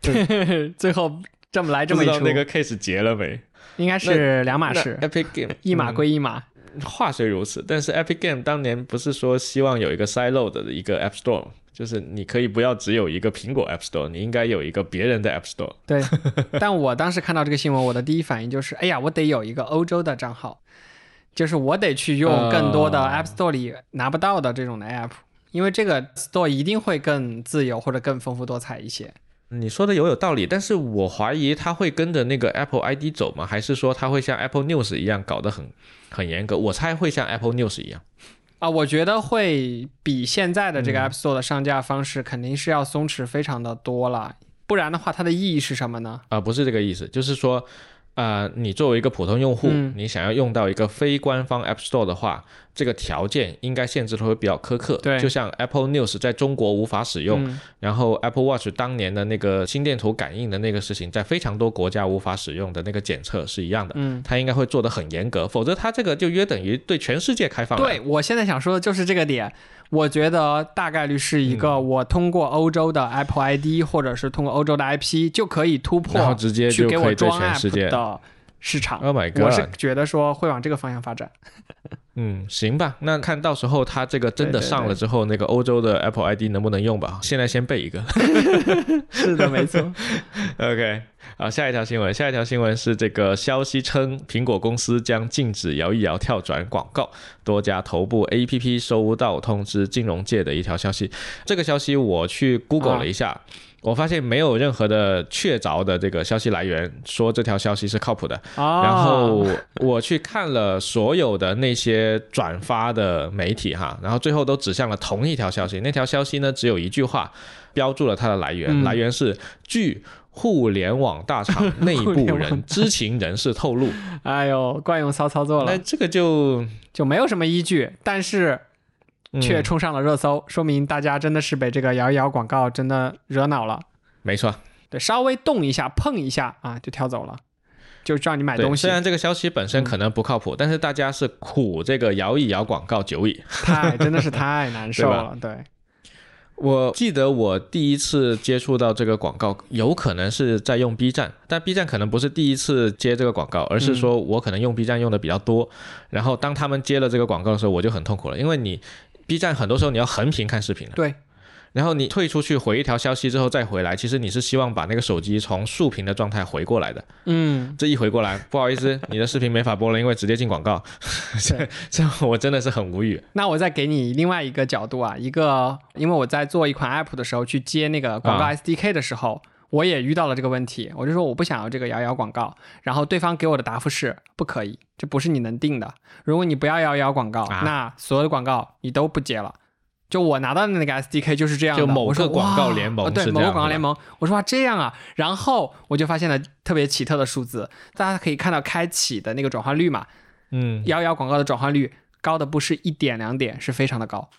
最后这么来这么一出，那个 case 结了没？应该是两码事，Epic Game 一码归一码。话虽如此，但是 Epic Game 当年不是说希望有一个 silo 的一个 App Store，就是你可以不要只有一个苹果 App Store，你应该有一个别人的 App Store。对，但我当时看到这个新闻，我的第一反应就是，哎呀，我得有一个欧洲的账号，就是我得去用更多的 App Store 里拿不到的这种的 App，因为这个 Store 一定会更自由或者更丰富多彩一些。你说的有有道理，但是我怀疑他会跟着那个 Apple ID 走吗？还是说他会像 Apple News 一样搞得很很严格？我猜会像 Apple News 一样啊，我觉得会比现在的这个 App Store 的上架方式肯定是要松弛非常的多了，不然的话它的意义是什么呢？啊，不是这个意思，就是说。呃，你作为一个普通用户，你想要用到一个非官方 App Store 的话，这个条件应该限制的会比较苛刻。对，就像 Apple News 在中国无法使用，然后 Apple Watch 当年的那个心电图感应的那个事情，在非常多国家无法使用的那个检测是一样的。嗯，它应该会做的很严格，否则它这个就约等于对全世界开放。对我现在想说的就是这个点。我觉得大概率是一个，我通过欧洲的 Apple ID 或者是通过欧洲的 IP 就可以突破，然后直接就可以装全世界的市场。Oh my god！我是觉得说会往这个方向发展。嗯，行吧，那看到时候它这个真的上了之后，那个欧洲的 Apple ID 能不能用吧？现在先备一个。是的，没错。OK，好，下一条新闻，下一条新闻是这个消息称，苹果公司将禁止摇一摇跳转广告，多家头部 APP 收到通知，金融界的一条消息。这个消息我去 Google 了一下。我发现没有任何的确凿的这个消息来源说这条消息是靠谱的。然后我去看了所有的那些些转发的媒体哈，然后最后都指向了同一条消息。那条消息呢，只有一句话，标注了它的来源，来源是据互联网大厂内部人知情人士透露。哎呦，惯用骚操作了。那这个就就没有什么依据，但是却冲上了热搜，说明大家真的是被这个摇一摇广告真的惹恼了。没错，对，稍微动一下、碰一下啊，就跳走了。就让你买东西。虽然这个消息本身可能不靠谱，但是大家是苦这个摇一摇广告久矣，太真的是太难受了。对，我记得我第一次接触到这个广告，有可能是在用 B 站，但 B 站可能不是第一次接这个广告，而是说我可能用 B 站用的比较多。然后当他们接了这个广告的时候，我就很痛苦了，因为你 B 站很多时候你要横屏看视频对。然后你退出去回一条消息之后再回来，其实你是希望把那个手机从竖屏的状态回过来的。嗯，这一回过来，不好意思，你的视频没法播了，因为直接进广告。这 这我真的是很无语。那我再给你另外一个角度啊，一个，因为我在做一款 app 的时候去接那个广告 SDK 的时候，我也遇到了这个问题。我就说我不想要这个摇摇广告，然后对方给我的答复是不可以，这不是你能定的。如果你不要摇摇广告，那所有的广告你都不接了。就我拿到的那个 SDK 就是这样的，就某个广告联盟，对某个广告联盟，我说哇这样啊，然后我就发现了特别奇特的数字，大家可以看到开启的那个转化率嘛，嗯，摇摇广告的转化率高的不是一点两点，是非常的高，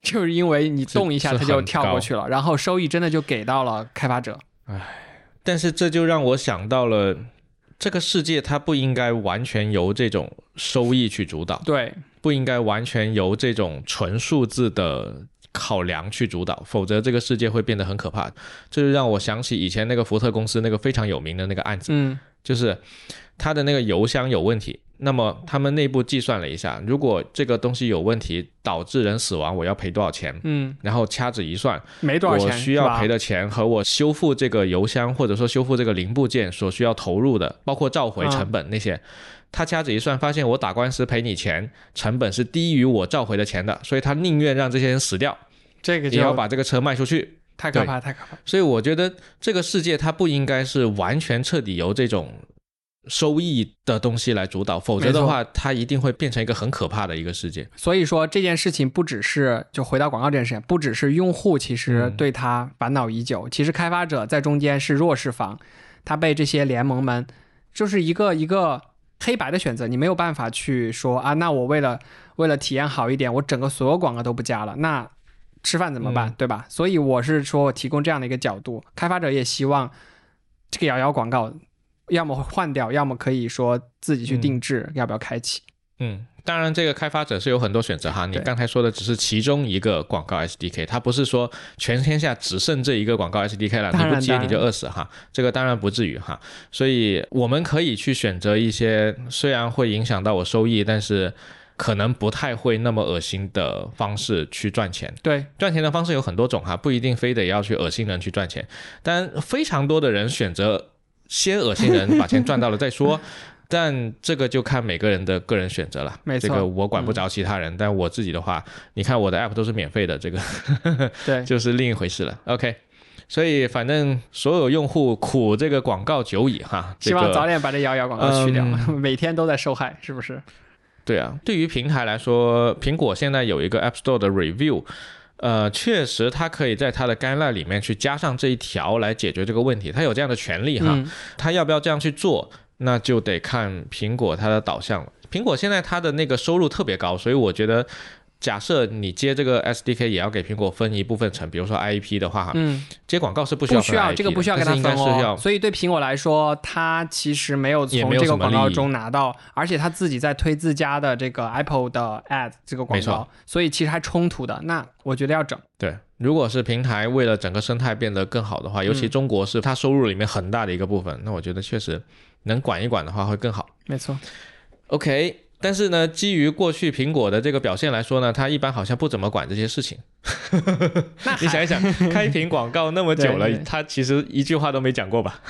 就是因为你动一下它就跳过去了，然后收益真的就给到了开发者。唉，但是这就让我想到了，这个世界它不应该完全由这种收益去主导。对。不应该完全由这种纯数字的考量去主导，否则这个世界会变得很可怕。这就让我想起以前那个福特公司那个非常有名的那个案子，嗯，就是他的那个油箱有问题，那么他们内部计算了一下，如果这个东西有问题导致人死亡，我要赔多少钱？嗯，然后掐指一算，没多少钱，我需要赔的钱和我修复这个油箱或者说修复这个零部件所需要投入的，包括召回成本那些。他掐指一算，发现我打官司赔你钱成本是低于我召回的钱的，所以他宁愿让这些人死掉，这个也要把这个车卖出去，太可怕，太可怕。所以我觉得这个世界它不应该是完全彻底由这种收益的东西来主导，否则的话，它一定会变成一个很可怕的一个世界。所以说这件事情不只是就回到广告这件事情，不只是用户其实对它烦恼已久，其实开发者在中间是弱势方，他被这些联盟们就是一个一个。黑白的选择，你没有办法去说啊，那我为了为了体验好一点，我整个所有广告都不加了，那吃饭怎么办，对吧？所以我是说我提供这样的一个角度，开发者也希望这个摇摇广告要么换掉，要么可以说自己去定制，要不要开启？嗯。当然，这个开发者是有很多选择哈。你刚才说的只是其中一个广告 SDK，它不是说全天下只剩这一个广告 SDK 了，你不接你就饿死哈。这个当然不至于哈。所以我们可以去选择一些虽然会影响到我收益，但是可能不太会那么恶心的方式去赚钱。对，赚钱的方式有很多种哈，不一定非得要去恶心人去赚钱。但非常多的人选择先恶心人，把钱赚到了再说。但这个就看每个人的个人选择了，没错，这个我管不着其他人。但我自己的话，你看我的 app 都是免费的，这个对，就是另一回事了。OK，所以反正所有用户苦这个广告久矣哈，希望早点把这摇摇广告去掉，每天都在受害，是不是？对啊，对于平台来说，苹果现在有一个 App Store 的 review，呃，确实他可以在他的 guideline 里面去加上这一条来解决这个问题，他有这样的权利哈，他要不要这样去做？那就得看苹果它的导向了。苹果现在它的那个收入特别高，所以我觉得，假设你接这个 SDK 也要给苹果分一部分成，比如说 IEP 的话，嗯，接广告是不需要，不需要这个不需要给他分哦。所以对苹果来说，它其实没有从这个广告中拿到，而且它自己在推自家的这个 Apple 的 Ad 这个广告，所以其实还冲突的。那我觉得要整。对，如果是平台为了整个生态变得更好的话，尤其中国是它收入里面很大的一个部分，那我觉得确实。能管一管的话会更好，没错。OK，但是呢，基于过去苹果的这个表现来说呢，它一般好像不怎么管这些事情。你想一想，开屏广告那么久了，它其实一句话都没讲过吧？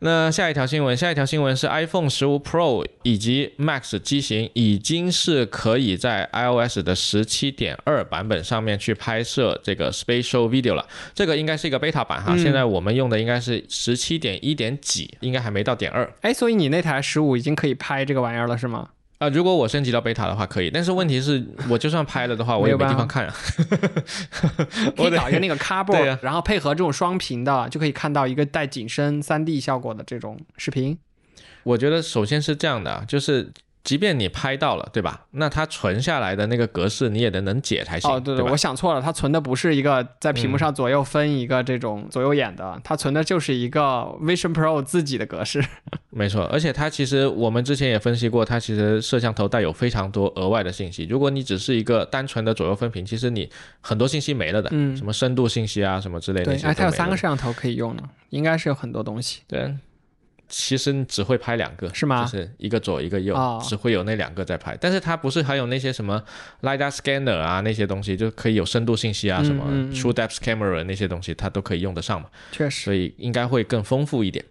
那下一条新闻，下一条新闻是 iPhone 十五 Pro 以及 Max 机型已经是可以在 iOS 的十七点二版本上面去拍摄这个 Spatial Video 了。这个应该是一个 beta 版哈，现在我们用的应该是十七点一点几，应该还没到点二。哎，所以你那台十五已经可以拍这个玩意儿了是吗？啊，如果我升级到贝塔的话可以，但是问题是，我就算拍了的话，我也没地方看啊。可以搞一个那个 cardboard，、啊然后配合这种双屏的，就可以看到一个带景深、3 D 效果的这种视频。我觉得首先是这样的啊，就是即便你拍到了，对吧？那它存下来的那个格式你也得能解才行，哦，对对吧我想错了，它存的不是一个在屏幕上左右分一个这种左右眼的，它存的就是一个 Vision Pro 自己的格式。没错，而且它其实我们之前也分析过，它其实摄像头带有非常多额外的信息。如果你只是一个单纯的左右分屏，其实你很多信息没了的，嗯什么深度信息啊什么之类的对，哎，它有三个摄像头可以用呢，应该是有很多东西。对，其实你只会拍两个，是吗就是一个左一个右，哦只会有那两个在拍。但是它不是还有那些什么 lidar scanner 啊那些东西，就可以有深度信息啊，嗯什么 true depth camera 那些东西，它都可以用得上嘛，确实，所以应该会更丰富一点。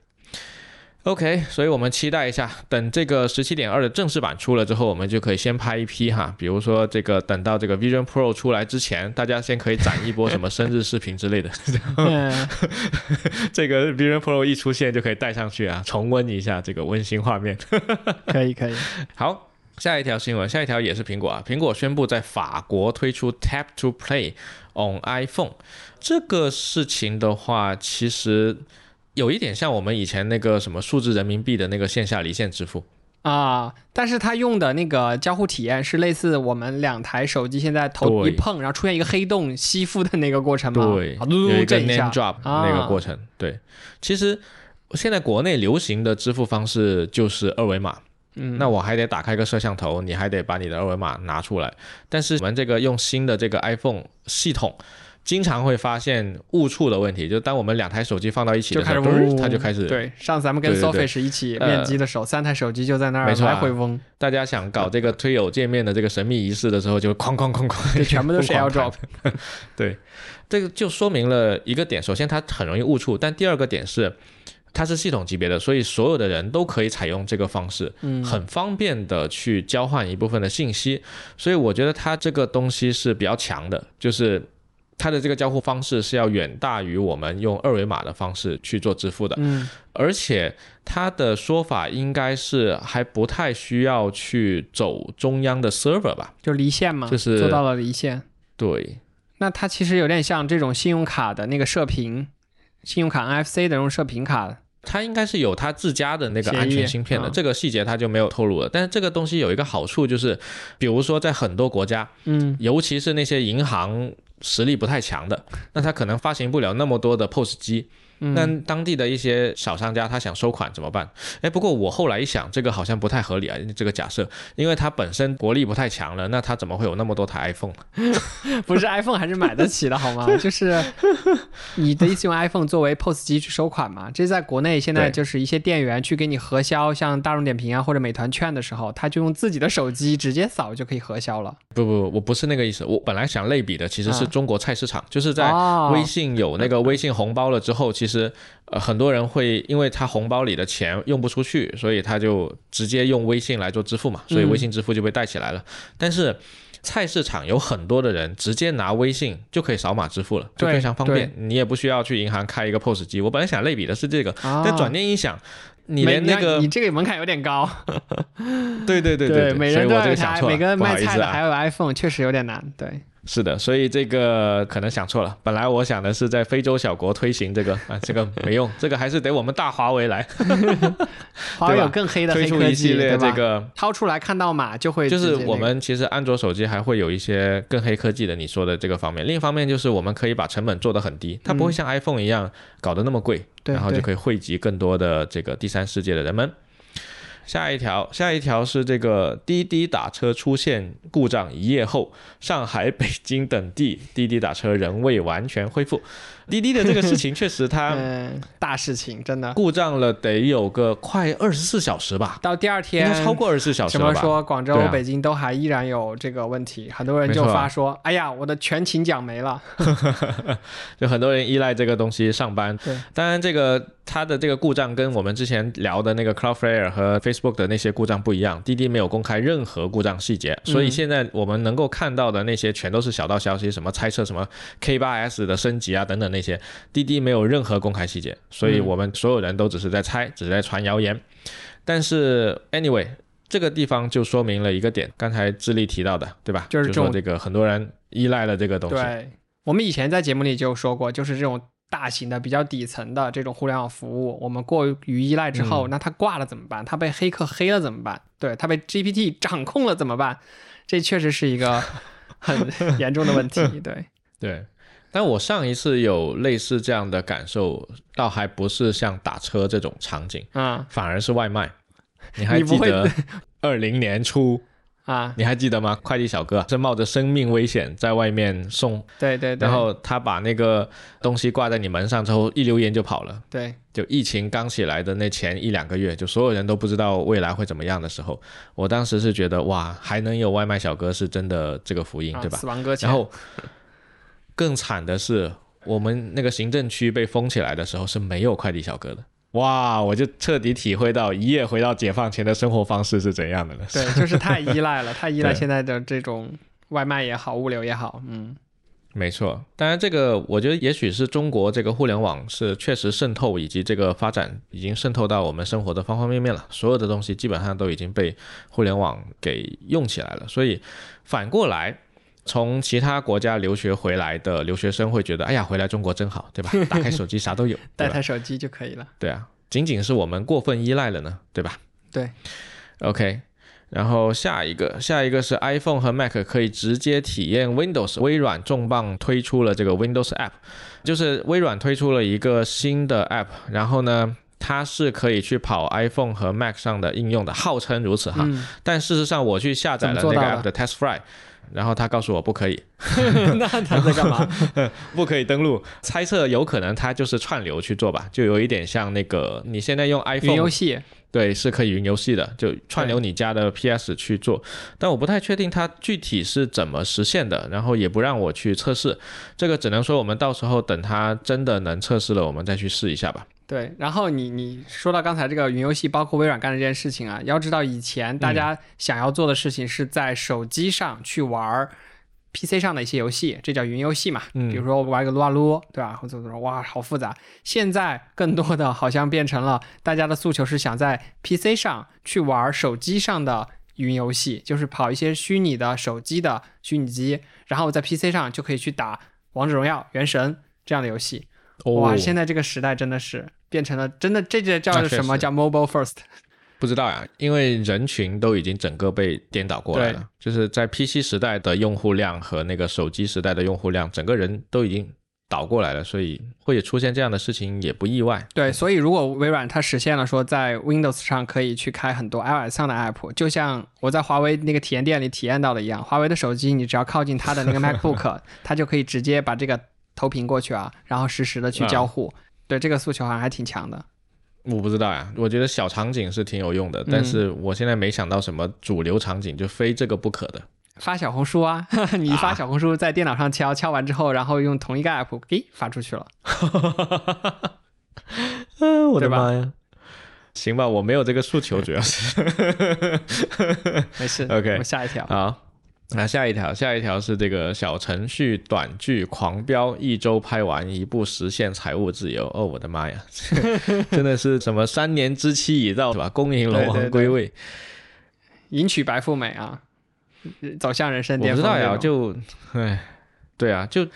OK，所以我们期待一下，等这个十七点二的正式版出了之后，我们就可以先拍一批哈，比如说这个等到这个 Vision Pro 出来之前，大家先可以攒一波什么生日视频之类的，嗯，这个 Vision Pro 一出现就可以带上去啊，重温一下这个温馨画面。可以可以。好，下一条新闻，下一条也是苹果啊，苹果宣布在法国推出 Tap to Play on iPhone 这个事情的话，其实有一点像我们以前那个什么数字人民币的那个线下离线支付。啊，但是它用的那个交互体验是类似我们两台手机现在头一碰，然后出现一个黑洞吸附的那个过程吗？对，啊嘟嘟有一个 name drop 啊那个过程。对，其实现在国内流行的支付方式就是二维码。嗯，那我还得打开个摄像头，你还得把你的二维码拿出来。但是我们这个用新的这个 iPhone 系统，经常会发现误触的问题，就当我们两台手机放到一起就的时候，开始嗡，它就开始。对，上次咱们跟 Surface 一起呃面基的时候，三台手机就在那儿来回嗡，大家想搞这个推友界面的这个神秘仪式的时候，就哐哐哐哐，全部都是 AirDrop。对，这个就说明了一个点，首先它很容易误触，但第二个点是。它是系统级别的，所以所有的人都可以采用这个方式，嗯很方便的去交换一部分的信息，所以我觉得它这个东西是比较强的，就是它的这个交互方式是要远大于我们用二维码的方式去做支付的，嗯而且它的说法应该是还不太需要去走中央的 server 吧？就离线嘛，就是做到了离线。对，那它其实有点像这种信用卡的那个射频，信用卡 NFC 的那种射频卡。它应该是有它自家的那个安全芯片的，嗯这个细节它就没有透露了。但是这个东西有一个好处就是，比如说在很多国家，嗯，尤其是那些银行实力不太强的，那他可能发行不了那么多的 POS 机。嗯那当地的一些小商家他想收款怎么办？哎，不过我后来一想，这个好像不太合理啊，这个假设，因为他本身国力不太强了，那他怎么会有那么多台 iPhone？不是 iPhone 还是买得起的好吗？就是你的意思用 iPhone 作为 POS 机去收款嘛？这在国内现在就是一些店员去给你核销，像大众点评啊或者美团券的时候，他就用自己的手机直接扫就可以核销了。不不，我不是那个意思，我本来想类比的其实是啊中国菜市场，就是在哦微信有那个 微信红包了之后，其实呃很多人会因为他红包里的钱用不出去，所以他就直接用微信来做支付嘛，所以嗯微信支付就被带起来了。但是菜市场有很多的人直接拿微信就可以扫码支付了，就非常方便，你也不需要去银行开一个 POS 机。我本来想类比的是这个，啊但转念一想。你连那个你这个门槛有点高，对对对对，每所以我人都有一台，这个想错，每个卖菜的还。有 iPhone，确实有点难。对，是的，所以这个可能想错了。本来我想的是在非洲小国推行这个啊，这个没用，这个还是得我们大华为来 华为有更黑的推出黑科技，一系列对吧这个。掏出来看到码就会就是我们其实安卓手机还会有一些更黑科技的，你说的这个方面。另一方面就是我们可以把成本做得很低，它不会像 iPhone 一样搞得那么贵，然后就可以惠及更多的这个第三世界的人们。下一条，下一条是这个滴滴打车出现故障一夜后，上海、北京等地滴滴打车仍未完全恢复。滴滴的这个事情确实它 嗯大事情，真的。故障了得有个快二十四小时吧，到第二应天该超过二十四小时？什么说广州、啊北京都还依然有这个问题，很多人就发说：“哎呀，我的全勤奖没了。就很多人依赖这个东西上班。对，当然这个它的这个故障跟我们之前聊的那个 Cloudflare 和 Facebook 的那些故障不一样，滴滴没有公开任何故障细节，所以嗯现在我们能够看到的那些全都是小道消息，什么猜测什么 K8S 的升级啊等等那些，滴滴没有任何公开细节，所以嗯我们所有人都只是在猜，只是在传谣言。但是 anyway。这个地方就说明了一个点，刚才智利提到的，对吧？就是说这个很多人依赖了这个东西。对，我们以前在节目里就说过，就是这种大型的、比较底层的这种互联网服务，我们过于依赖之后，那它挂了怎么办？它被黑客黑了怎么办？对，它被 GPT 掌控了怎么办？这确实是一个很严重的问题。对，对。但我上一次有类似这样的感受，倒还不是像打车这种场景，啊，反而是外卖。你还记得 二零年初啊？你还记得吗？快递小哥是冒着生命危险在外面送，对对对。然后他把那个东西挂在你门上之后，一溜烟就跑了。对，就疫情刚起来的那前一两个月，就所有人都不知道未来会怎么样的时候，我当时是觉得哇，还能有外卖小哥是真的这个福音，对吧？死亡搁浅。然后更惨的是，我们那个行政区被封起来的时候是没有快递小哥的。哇！我就彻底体会到一夜回到解放前的生活方式是怎样的了。对，就是太依赖了，太依赖现在的这种外卖也好，物流也好。嗯，没错。当然，这个我觉得也许是中国这个互联网是确实渗透以及这个发展已经渗透到我们生活的方方面面了。所有的东西基本上都已经被互联网给用起来了。所以反过来。从其他国家留学回来的留学生会觉得，哎呀，回来中国真好，对吧？打开手机啥都有，带台手机就可以了。对啊，仅仅是我们过分依赖了呢，对吧？对。OK，然后下一个，下一个是 iPhone 和 Mac 可以直接体验 Windows。微软重磅推出了这个 Windows App，就是微软推出了一个新的 App，然后呢，它是可以去跑 iPhone 和 Mac 上的应用的，号称如此哈。但事实上，我去下载了那个 App 的 TestFly。然后他告诉我不可以，那他在干嘛？不可以登录。猜测有可能他就是串流去做吧，就有一点像那个你现在用 iPhone 游戏，对，是可以云游戏的，就串流你家的 PS 去做。但我不太确定它具体是怎么实现的，然后也不让我去测试。这个只能说我们到时候等它真的能测试了，我们再去试一下吧。对，然后你你说到刚才这个云游戏，包括微软干的这件事情啊，要知道以前大家想要做的事情是在手机上去玩 PC 上的一些游戏，这叫云游戏嘛。嗯。比如说我玩个撸啊撸，对吧？或者说哇，好复杂。现在更多的好像变成了大家的诉求是想在 PC 上去玩手机上的云游戏，就是跑一些虚拟的手机的虚拟机，然后在 PC 上就可以去打王者荣耀、原神这样的游戏。哇，现在这个时代真的是。变成了真的，这就叫什么叫 mobile first？不知道呀，因为人群都已经整个被颠倒过来了。就是在 PC 时代的用户量和那个手机时代的用户量，整个人都已经倒过来了，所以会出现这样的事情也不意外。对，所以如果微软它实现了说在 Windows 上可以去开很多 iOS 上的 app，就像我在华为那个体验店里体验到的一样，华为的手机你只要靠近它的那个 MacBook，它就可以直接把这个投屏过去啊，然后实时的去交互。对这个诉求好像还挺强的，我不知道呀。我觉得小场景是挺有用的，但是我现在没想到什么主流场景就非这个不可的。发小红书啊，你发小红书 在电脑上敲，敲完之后，然后用同一个 app 给发出去了。嗯，我的妈呀！行吧，我没有这个诉求，主要是。没事。OK，我下一条。好。那下一条，下一条是这个小程序短剧狂飙，一周拍完一部，实现财务自由。哦，我的妈呀，真的是什么三年之期已到是吧？恭迎龙王归位，迎娶白富美啊，走向人生巅峰。我知道呀，就，哎，对啊，就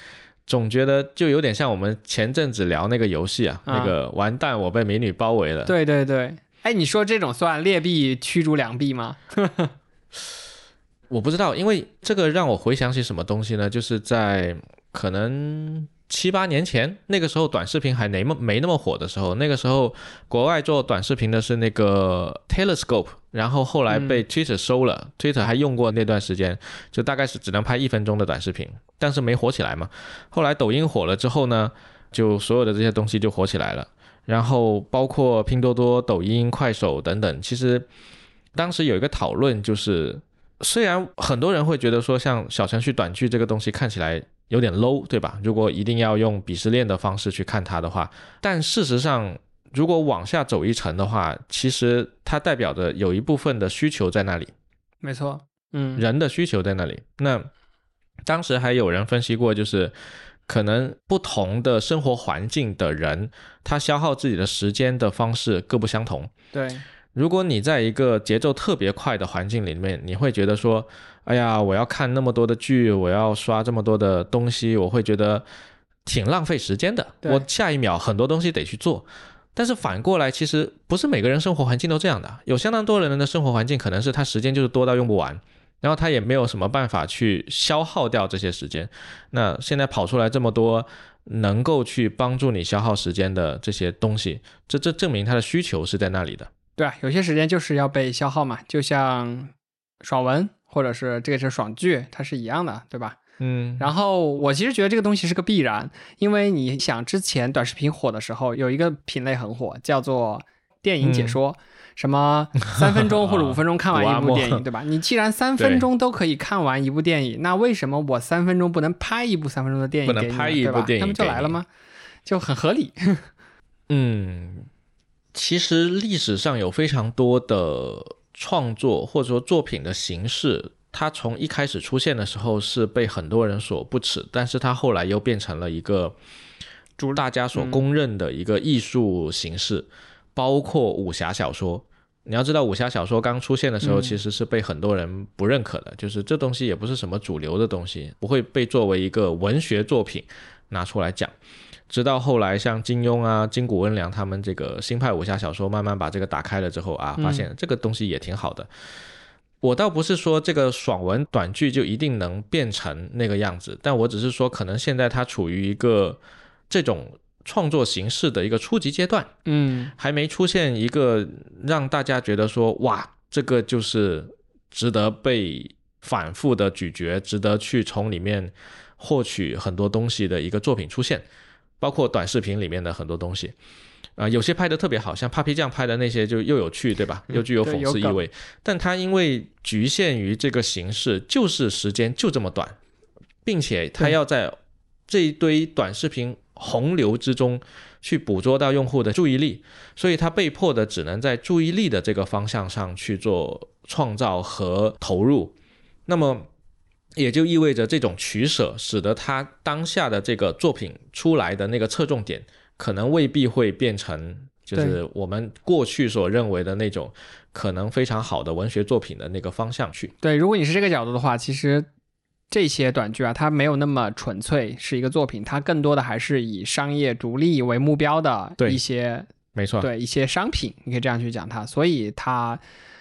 总觉得就有点像我们前阵子聊那个游戏啊，那个完蛋，我被美女包围了。对对对，哎，你说这种算劣币驱逐良币吗？我不知道，因为这个让我回想起什么东西呢？就是在可能七八年前，那个时候短视频还没没那么火的时候，那个时候国外做短视频的是那个 Telescope，然后后来被 Twitter 收了，Twitter 还用过那段时间，就大概是只能拍一分钟的短视频，但是没火起来嘛。后来抖音火了之后呢，就所有的这些东西就火起来了，然后包括拼多多、抖音、快手等等，其实当时有一个讨论就是。虽然很多人会觉得说，像小程序短剧这个东西看起来有点 low，对吧？如果一定要用鄙视链的方式去看它的话，但事实上，如果往下走一层的话，其实它代表着有一部分的需求在那里。没错，嗯，人的需求在那里。那当时还有人分析过，就是可能不同的生活环境的人，他消耗自己的时间的方式各不相同。对。如果你在一个节奏特别快的环境里面，你会觉得说，哎呀，我要看那么多的剧，我要刷这么多的东西，我会觉得挺浪费时间的。我下一秒很多东西得去做。但是反过来，其实不是每个人生活环境都这样的。有相当多人的生活环境可能是他时间就是多到用不完，然后他也没有什么办法去消耗掉这些时间。那现在跑出来这么多能够去帮助你消耗时间的这些东西，这这证明他的需求是在那里的。对啊，有些时间就是要被消耗嘛，就像爽文或者是这个是爽剧，它是一样的，对吧？嗯。然后我其实觉得这个东西是个必然，因为你想之前短视频火的时候，有一个品类很火，叫做电影解说，什么三分钟或者五分钟看完一部电影，对吧？你既然三分钟都可以看完一部电影，那为什么我三分钟不能拍一部三分钟的电影？不能拍一部电影，那不就来了吗？就很合理。嗯。其实历史上有非常多的创作或者说作品的形式，它从一开始出现的时候是被很多人所不齿，但是它后来又变成了一个大家所公认的一个艺术形式，包括武侠小说。你要知道，武侠小说刚出现的时候，其实是被很多人不认可的，就是这东西也不是什么主流的东西，不会被作为一个文学作品拿出来讲。直到后来，像金庸啊、金谷温良他们这个新派武侠小说慢慢把这个打开了之后啊，发现这个东西也挺好的。我倒不是说这个爽文短剧就一定能变成那个样子，但我只是说，可能现在它处于一个这种创作形式的一个初级阶段，嗯，还没出现一个让大家觉得说哇，这个就是值得被反复的咀嚼，值得去从里面获取很多东西的一个作品出现。包括短视频里面的很多东西，啊，有些拍的特别好，像 Papi 酱拍的那些就又有趣，对吧？又具有讽刺意味。但它因为局限于这个形式，就是时间就这么短，并且它要在这一堆短视频洪流之中去捕捉到用户的注意力，所以它被迫的只能在注意力的这个方向上去做创造和投入。那么。也就意味着这种取舍，使得他当下的这个作品出来的那个侧重点，可能未必会变成就是我们过去所认为的那种可能非常好的文学作品的那个方向去。对，如果你是这个角度的话，其实这些短剧啊，它没有那么纯粹是一个作品，它更多的还是以商业逐利为目标的一些，没错，对一些商品，你可以这样去讲它，所以它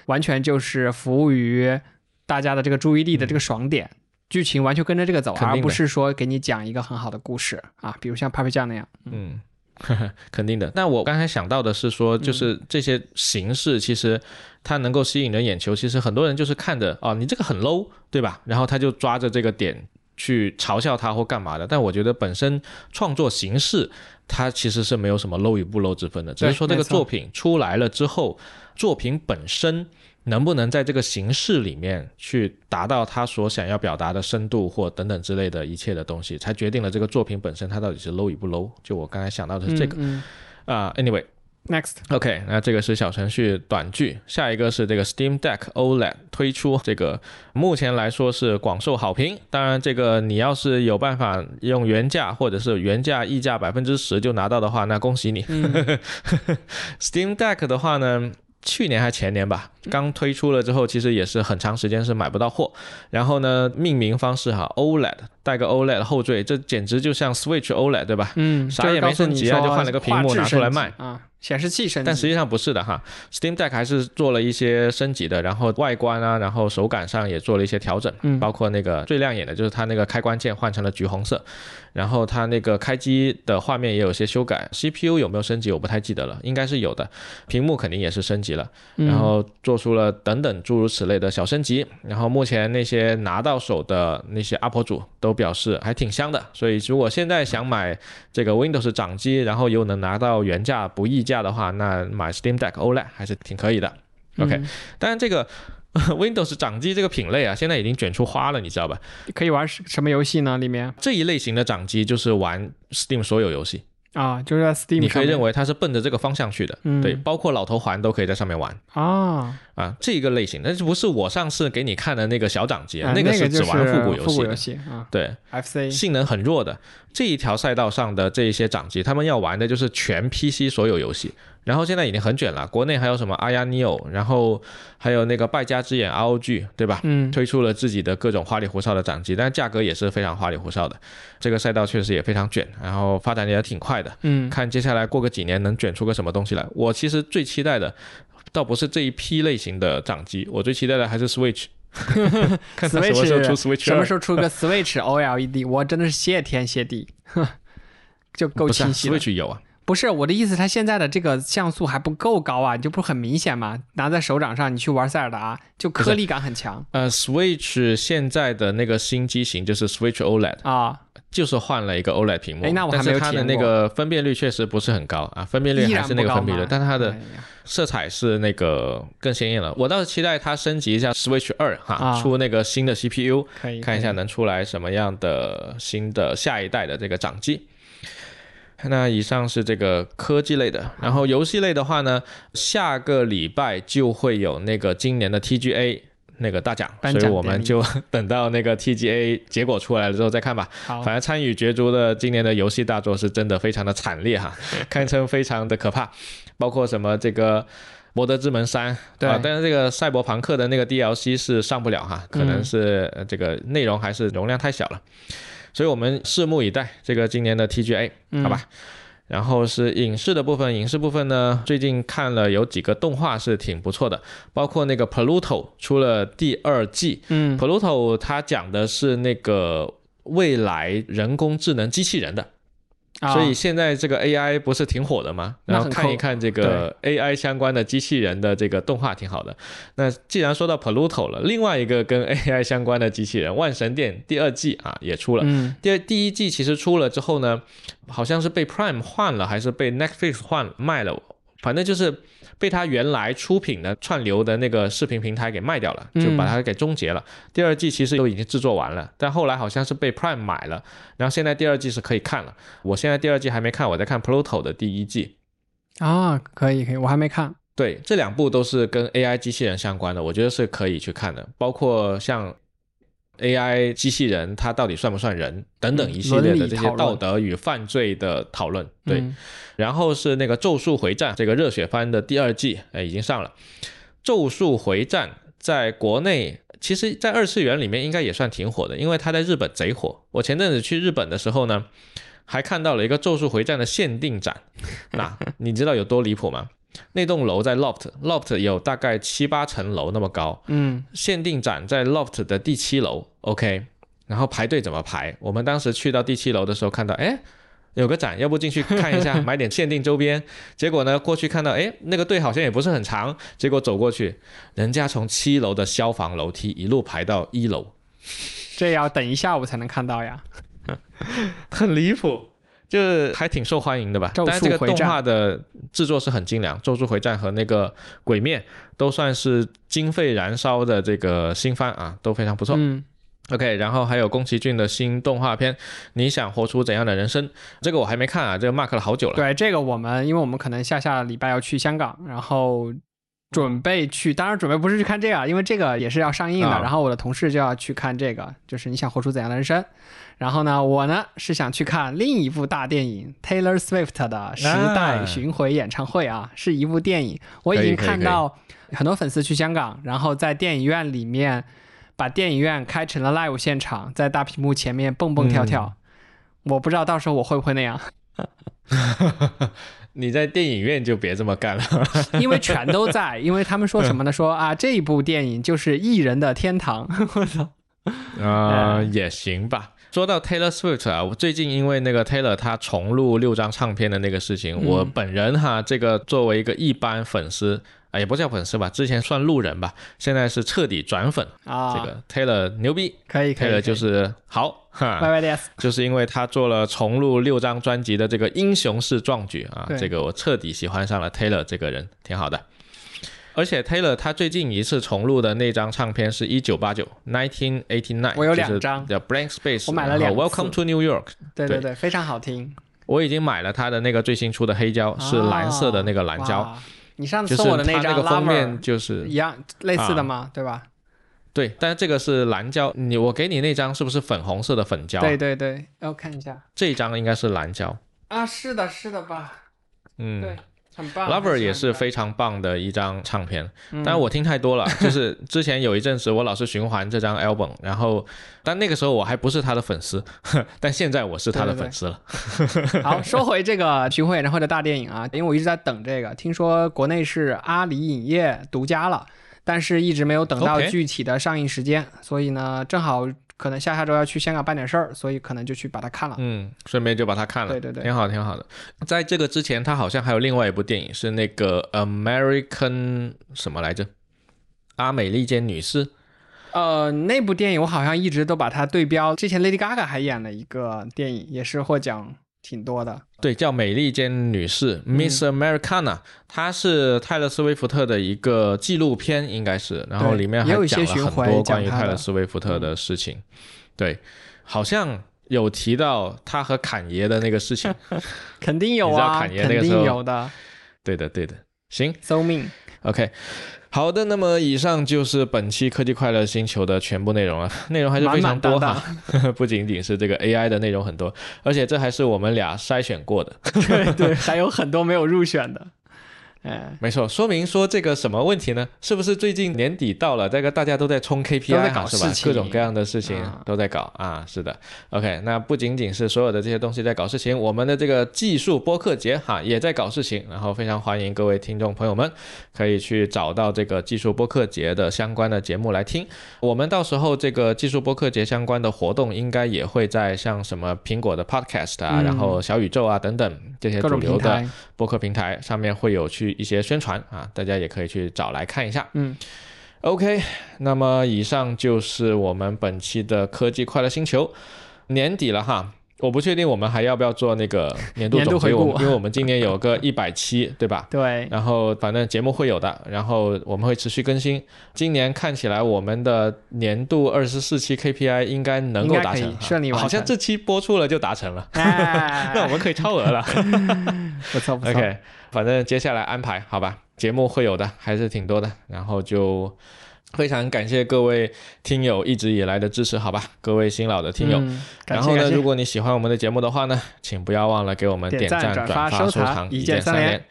完全就是服务于大家的这个注意力的这个爽点。剧情完全跟着这个走，而不是说给你讲一个很好的故事啊，比如像 Papi 酱那样。嗯，肯定的。那我刚才想到的是说，就是这些形式其实它能够吸引人眼球，其实很多人就是看着哦，你这个很 low，对吧？然后他就抓着这个点去嘲笑他或干嘛的。但我觉得本身创作形式它其实是没有什么 low 与不 low 之分的，只是说这个作品出来了之后，作品本身。能不能在这个形式里面去达到他所想要表达的深度或等等之类的一切的东西，才决定了这个作品本身它到底是 low 与不 low。就我刚才想到的是这个啊，Anyway，Next，OK，那这个是小程序短剧，下一个是这个 Steam Deck OLED 推出，这个目前来说是广受好评。当然，这个你要是有办法用原价或者是原价溢价百分之十就拿到的话，那恭喜你。Steam Deck 的话呢？去年还前年吧，刚推出了之后，其实也是很长时间是买不到货。然后呢，命名方式哈，OLED 带个 OLED 后缀，这简直就像 Switch OLED 对吧？嗯，啥也没升级啊，就换了个屏幕拿出来卖啊。显示器升级，但实际上不是的哈。Steam Deck 还是做了一些升级的，然后外观啊，然后手感上也做了一些调整，嗯，包括那个最亮眼的就是它那个开关键换成了橘红色，然后它那个开机的画面也有些修改，CPU 有没有升级我不太记得了，应该是有的，屏幕肯定也是升级了，然后做出了等等诸如此类的小升级，然后目前那些拿到手的那些 UP 主都表示还挺香的，所以如果现在想买这个 Windows 掌机，然后又能拿到原价不溢。价的话，那买 Steam Deck OLED 还是挺可以的。OK，当然这个 Windows 掌机这个品类啊，现在已经卷出花了，你知道吧？可以玩什么游戏呢？里面这一类型的掌机就是玩 Steam 所有游戏。啊，就是在 Steam，你可以认为它是奔着这个方向去的，对，包括老头环都可以在上面玩。啊。啊，这一个类型，但是不是我上次给你看的那个小掌机，那个是只玩复古游戏啊，对，FC 性能很弱的这一条赛道上的这一些掌机，他们要玩的就是全 PC 所有游戏，然后现在已经很卷了，国内还有什么阿亚尼欧，然后还有那个败家之眼 ROG，对吧？嗯，推出了自己的各种花里胡哨的掌机，但是价格也是非常花里胡哨的。这个赛道确实也非常卷，然后发展也挺快的。嗯，看接下来过个几年能卷出个什么东西来。我其实最期待的，倒不是这一批类型的掌机，我最期待的还是 Switch。看它什么时候出 Switch，什么时候出个 Switch OLED，我真的是谢天谢地，就够清晰了。Switch 有啊。不是我的意思，它现在的这个像素还不够高啊，就不是很明显吗？拿在手掌上，你去玩塞尔达，就颗粒感很强。呃，Switch 现在的那个新机型就是 Switch OLED 啊，就是换了一个 OLED 屏幕。哎，那我还没有它的那个分辨率确实不是很高啊，分辨率还是那个分辨率，但它的色彩是那个更鲜艳了。我倒是期待它升级一下 Switch 二哈，出那个新的 CPU，看一下能出来什么样的新的下一代的这个掌机。那以上是这个科技类的，然后游戏类的话呢，下个礼拜就会有那个今年的 TGA 那个大奖，所以我们就 等到那个 TGA 结果出来了之后再看吧。好，反正参与角逐的今年的游戏大作是真的非常的惨烈哈，堪称非常的可怕，包括什么这个《博德之门三》对，但是这个赛博朋克的那个 DLC 是上不了哈，可能是这个内容还是容量太小了。所以我们拭目以待这个今年的 TGA，好吧。然后是影视的部分，影视部分呢，最近看了有几个动画是挺不错的，包括那个 Pluto 出了第二季。嗯，Pluto 它讲的是那个未来人工智能机器人的。所以现在这个 AI 不是挺火的吗？然后看一看这个 AI 相关的机器人的这个动画挺好的。那既然说到 Pluto 了，另外一个跟 AI 相关的机器人《万神殿》第二季啊也出了。嗯。第二第一季其实出了之后呢，好像是被 Prime 换了，还是被 Netflix 换卖了，反正就是。被他原来出品的串流的那个视频平台给卖掉了，就把它给终结了。第二季其实都已经制作完了，但后来好像是被 Prime 买了，然后现在第二季是可以看了。我现在第二季还没看，我在看 Pluto 的第一季。啊，可以可以，我还没看。对，这两部都是跟 AI 机器人相关的，我觉得是可以去看的，包括像。AI 机器人它到底算不算人？等等一系列的这些道德与犯罪的讨论，对。然后是那个《咒术回战》这个热血番的第二季，哎，已经上了。《咒术回战》在国内，其实，在二次元里面应该也算挺火的，因为它在日本贼火。我前阵子去日本的时候呢，还看到了一个《咒术回战》的限定展，那你知道有多离谱吗？那栋楼在 loft，loft 有大概七八层楼那么高，嗯，限定展在 loft 的第七楼，OK，然后排队怎么排？我们当时去到第七楼的时候，看到哎有个展，要不进去看一下，买点限定周边。结果呢过去看到哎那个队好像也不是很长，结果走过去，人家从七楼的消防楼梯一路排到一楼，这要等一下午才能看到呀，很离谱。就是还挺受欢迎的吧，但是这个动画的制作是很精良，《咒术回战》和那个《鬼面》都算是经费燃烧的这个新番啊，都非常不错。嗯，OK，然后还有宫崎骏的新动画片《你想活出怎样的人生》，这个我还没看啊，这个 mark 了好久了。对，这个我们因为我们可能下下礼拜要去香港，然后。准备去，当然准备不是去看这个，因为这个也是要上映的。然后我的同事就要去看这个，就是你想活出怎样的人生。然后呢，我呢是想去看另一部大电影 Taylor Swift 的时代巡回演唱会啊，是一部电影。我已经看到很多粉丝去香港，然后在电影院里面把电影院开成了 live 现场，在大屏幕前面蹦蹦跳跳。我不知道到时候我会不会那样。你在电影院就别这么干了，因为全都在，因为他们说什么呢？说啊，这一部电影就是艺人的天堂。我操，啊，也行吧。说到 Taylor Swift 啊，我最近因为那个 Taylor 他重录六张唱片的那个事情，我本人哈，这个作为一个一般粉丝。啊，也不叫粉丝吧，之前算路人吧，现在是彻底转粉啊。这个 Taylor 牛逼，可以，Taylor 就是好哈。Y Y D S，就是因为他做了重录六张专辑的这个英雄式壮举啊，这个我彻底喜欢上了 Taylor 这个人，挺好的。而且 Taylor 他最近一次重录的那张唱片是一九八九，nineteen eighty nine，我有两张叫 Blank Space，我买了两 Welcome to New York，对对对，非常好听。我已经买了他的那个最新出的黑胶，是蓝色的那个蓝胶。你上次送我的那张封面就是一样类似的吗？对吧？对，但是这个是蓝胶，你我给你那张是不是粉红色的粉胶？对对对，要看一下，这张应该是蓝胶啊，是的，是的吧？嗯，对，很棒。Lover 也是非常棒的一张唱片，嗯但是我听太多了，就是之前有一阵子我老是循环这张 album，然后但那个时候我还不是他的粉丝，但现在我是他的对对对粉丝了。好，说回这个巡回演唱会的大电影啊，因为我一直在等这个，听说国内是阿里影业独家了，但是一直没有等到具体的上映时间所以呢，正好可能下下周要去香港办点事儿，所以可能就去把它看了。嗯，顺便就把它看了，对对对挺好挺好的。在这个之前，他好像还有另外一部电影是那个 American 什么来着？阿美利坚女士。呃，那部电影我好像一直都把它对标，之前 Lady Gaga 还演了一个电影，也是获奖挺多的。对，叫美利坚女士嗯 （Miss Americana），、它是泰勒·斯威夫特的一个纪录片，应该是，然后里面还有一些巡讲了很多关于泰勒·斯威夫特的事情。对，好像有提到他和侃爷的那个事情。肯定有你知道啊，侃爷肯定那个时候有的。对的，对的。行 So mean，，OK，好的，那么以上就是本期科技快乐星球的全部内容了，内容还是非常多满哈满，不仅仅是这个 AI 的内容很多，而且这还是我们俩筛选过的。对对，还有很多没有入选的。哎，没错，说明说这个什么问题呢？是不是最近年底到了，这个大家都在冲 KPI 都在搞啊是吧？各种各样的事情啊。都在搞。啊，是的。OK，那不仅仅是所有的这些东西在搞事情，我们的这个技术播客节哈也在搞事情，然后非常欢迎各位听众朋友们可以去找到这个技术播客节的相关的节目来听。我们到时候这个技术播客节相关的活动，应该也会在像什么苹果的 Podcast 啊，嗯。然后小宇宙啊等等这些主流的，播客平台上面会有去一些宣传啊，大家也可以去找来看一下。嗯，OK，那么以上就是我们本期的科技快乐星球。年底了哈，我不确定我们还要不要做那个年度总结，回顾因为我们今年有个一百期，对吧？对，然后反正节目会有的，然后我们会持续更新。今年看起来我们的年度二十四期 KPI 应该能够达成，顺利完成好像这期播出了就达成了，哎，那我们可以超额了。不错不错 OK，反正接下来安排好吧，节目会有的，还是挺多的，然后就非常感谢各位听友一直以来的支持，好吧，各位新老的听友。嗯然后呢，如果你喜欢我们的节目的话呢，请不要忘了给我们点赞赞、转转发收藏藏，一一键三连。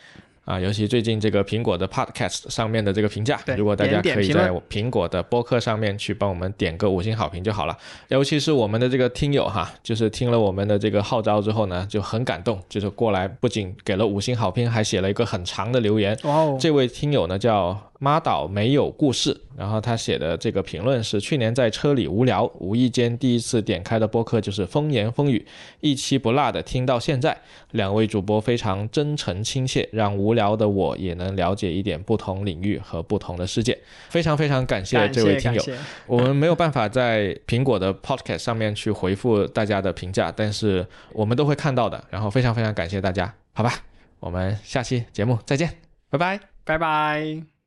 啊，尤其最近这个苹果的 Podcast 上面的这个评价，如果大家可以在苹果的播客上面去帮我们点个五星好评就好了。尤其是我们的这个听友哈，就是听了我们的这个号召之后呢，就很感动，就是过来不仅给了五星好评，还写了一个很长的留言。这位听友呢叫妈岛没有故事，然后他写的这个评论是：去年在车里无聊，无意间第一次点开的播客就是风言风语，一期不落的听到现在。两位主播非常真诚亲切，让无聊的我也能了解一点不同领域和不同的世界。非常非常感谢这位听友。我们没有办法在苹果的 Podcast 上面去回复大家的评价，但是我们都会看到的。然后非常非常感谢大家，好吧，我们下期节目再见，拜拜。拜拜。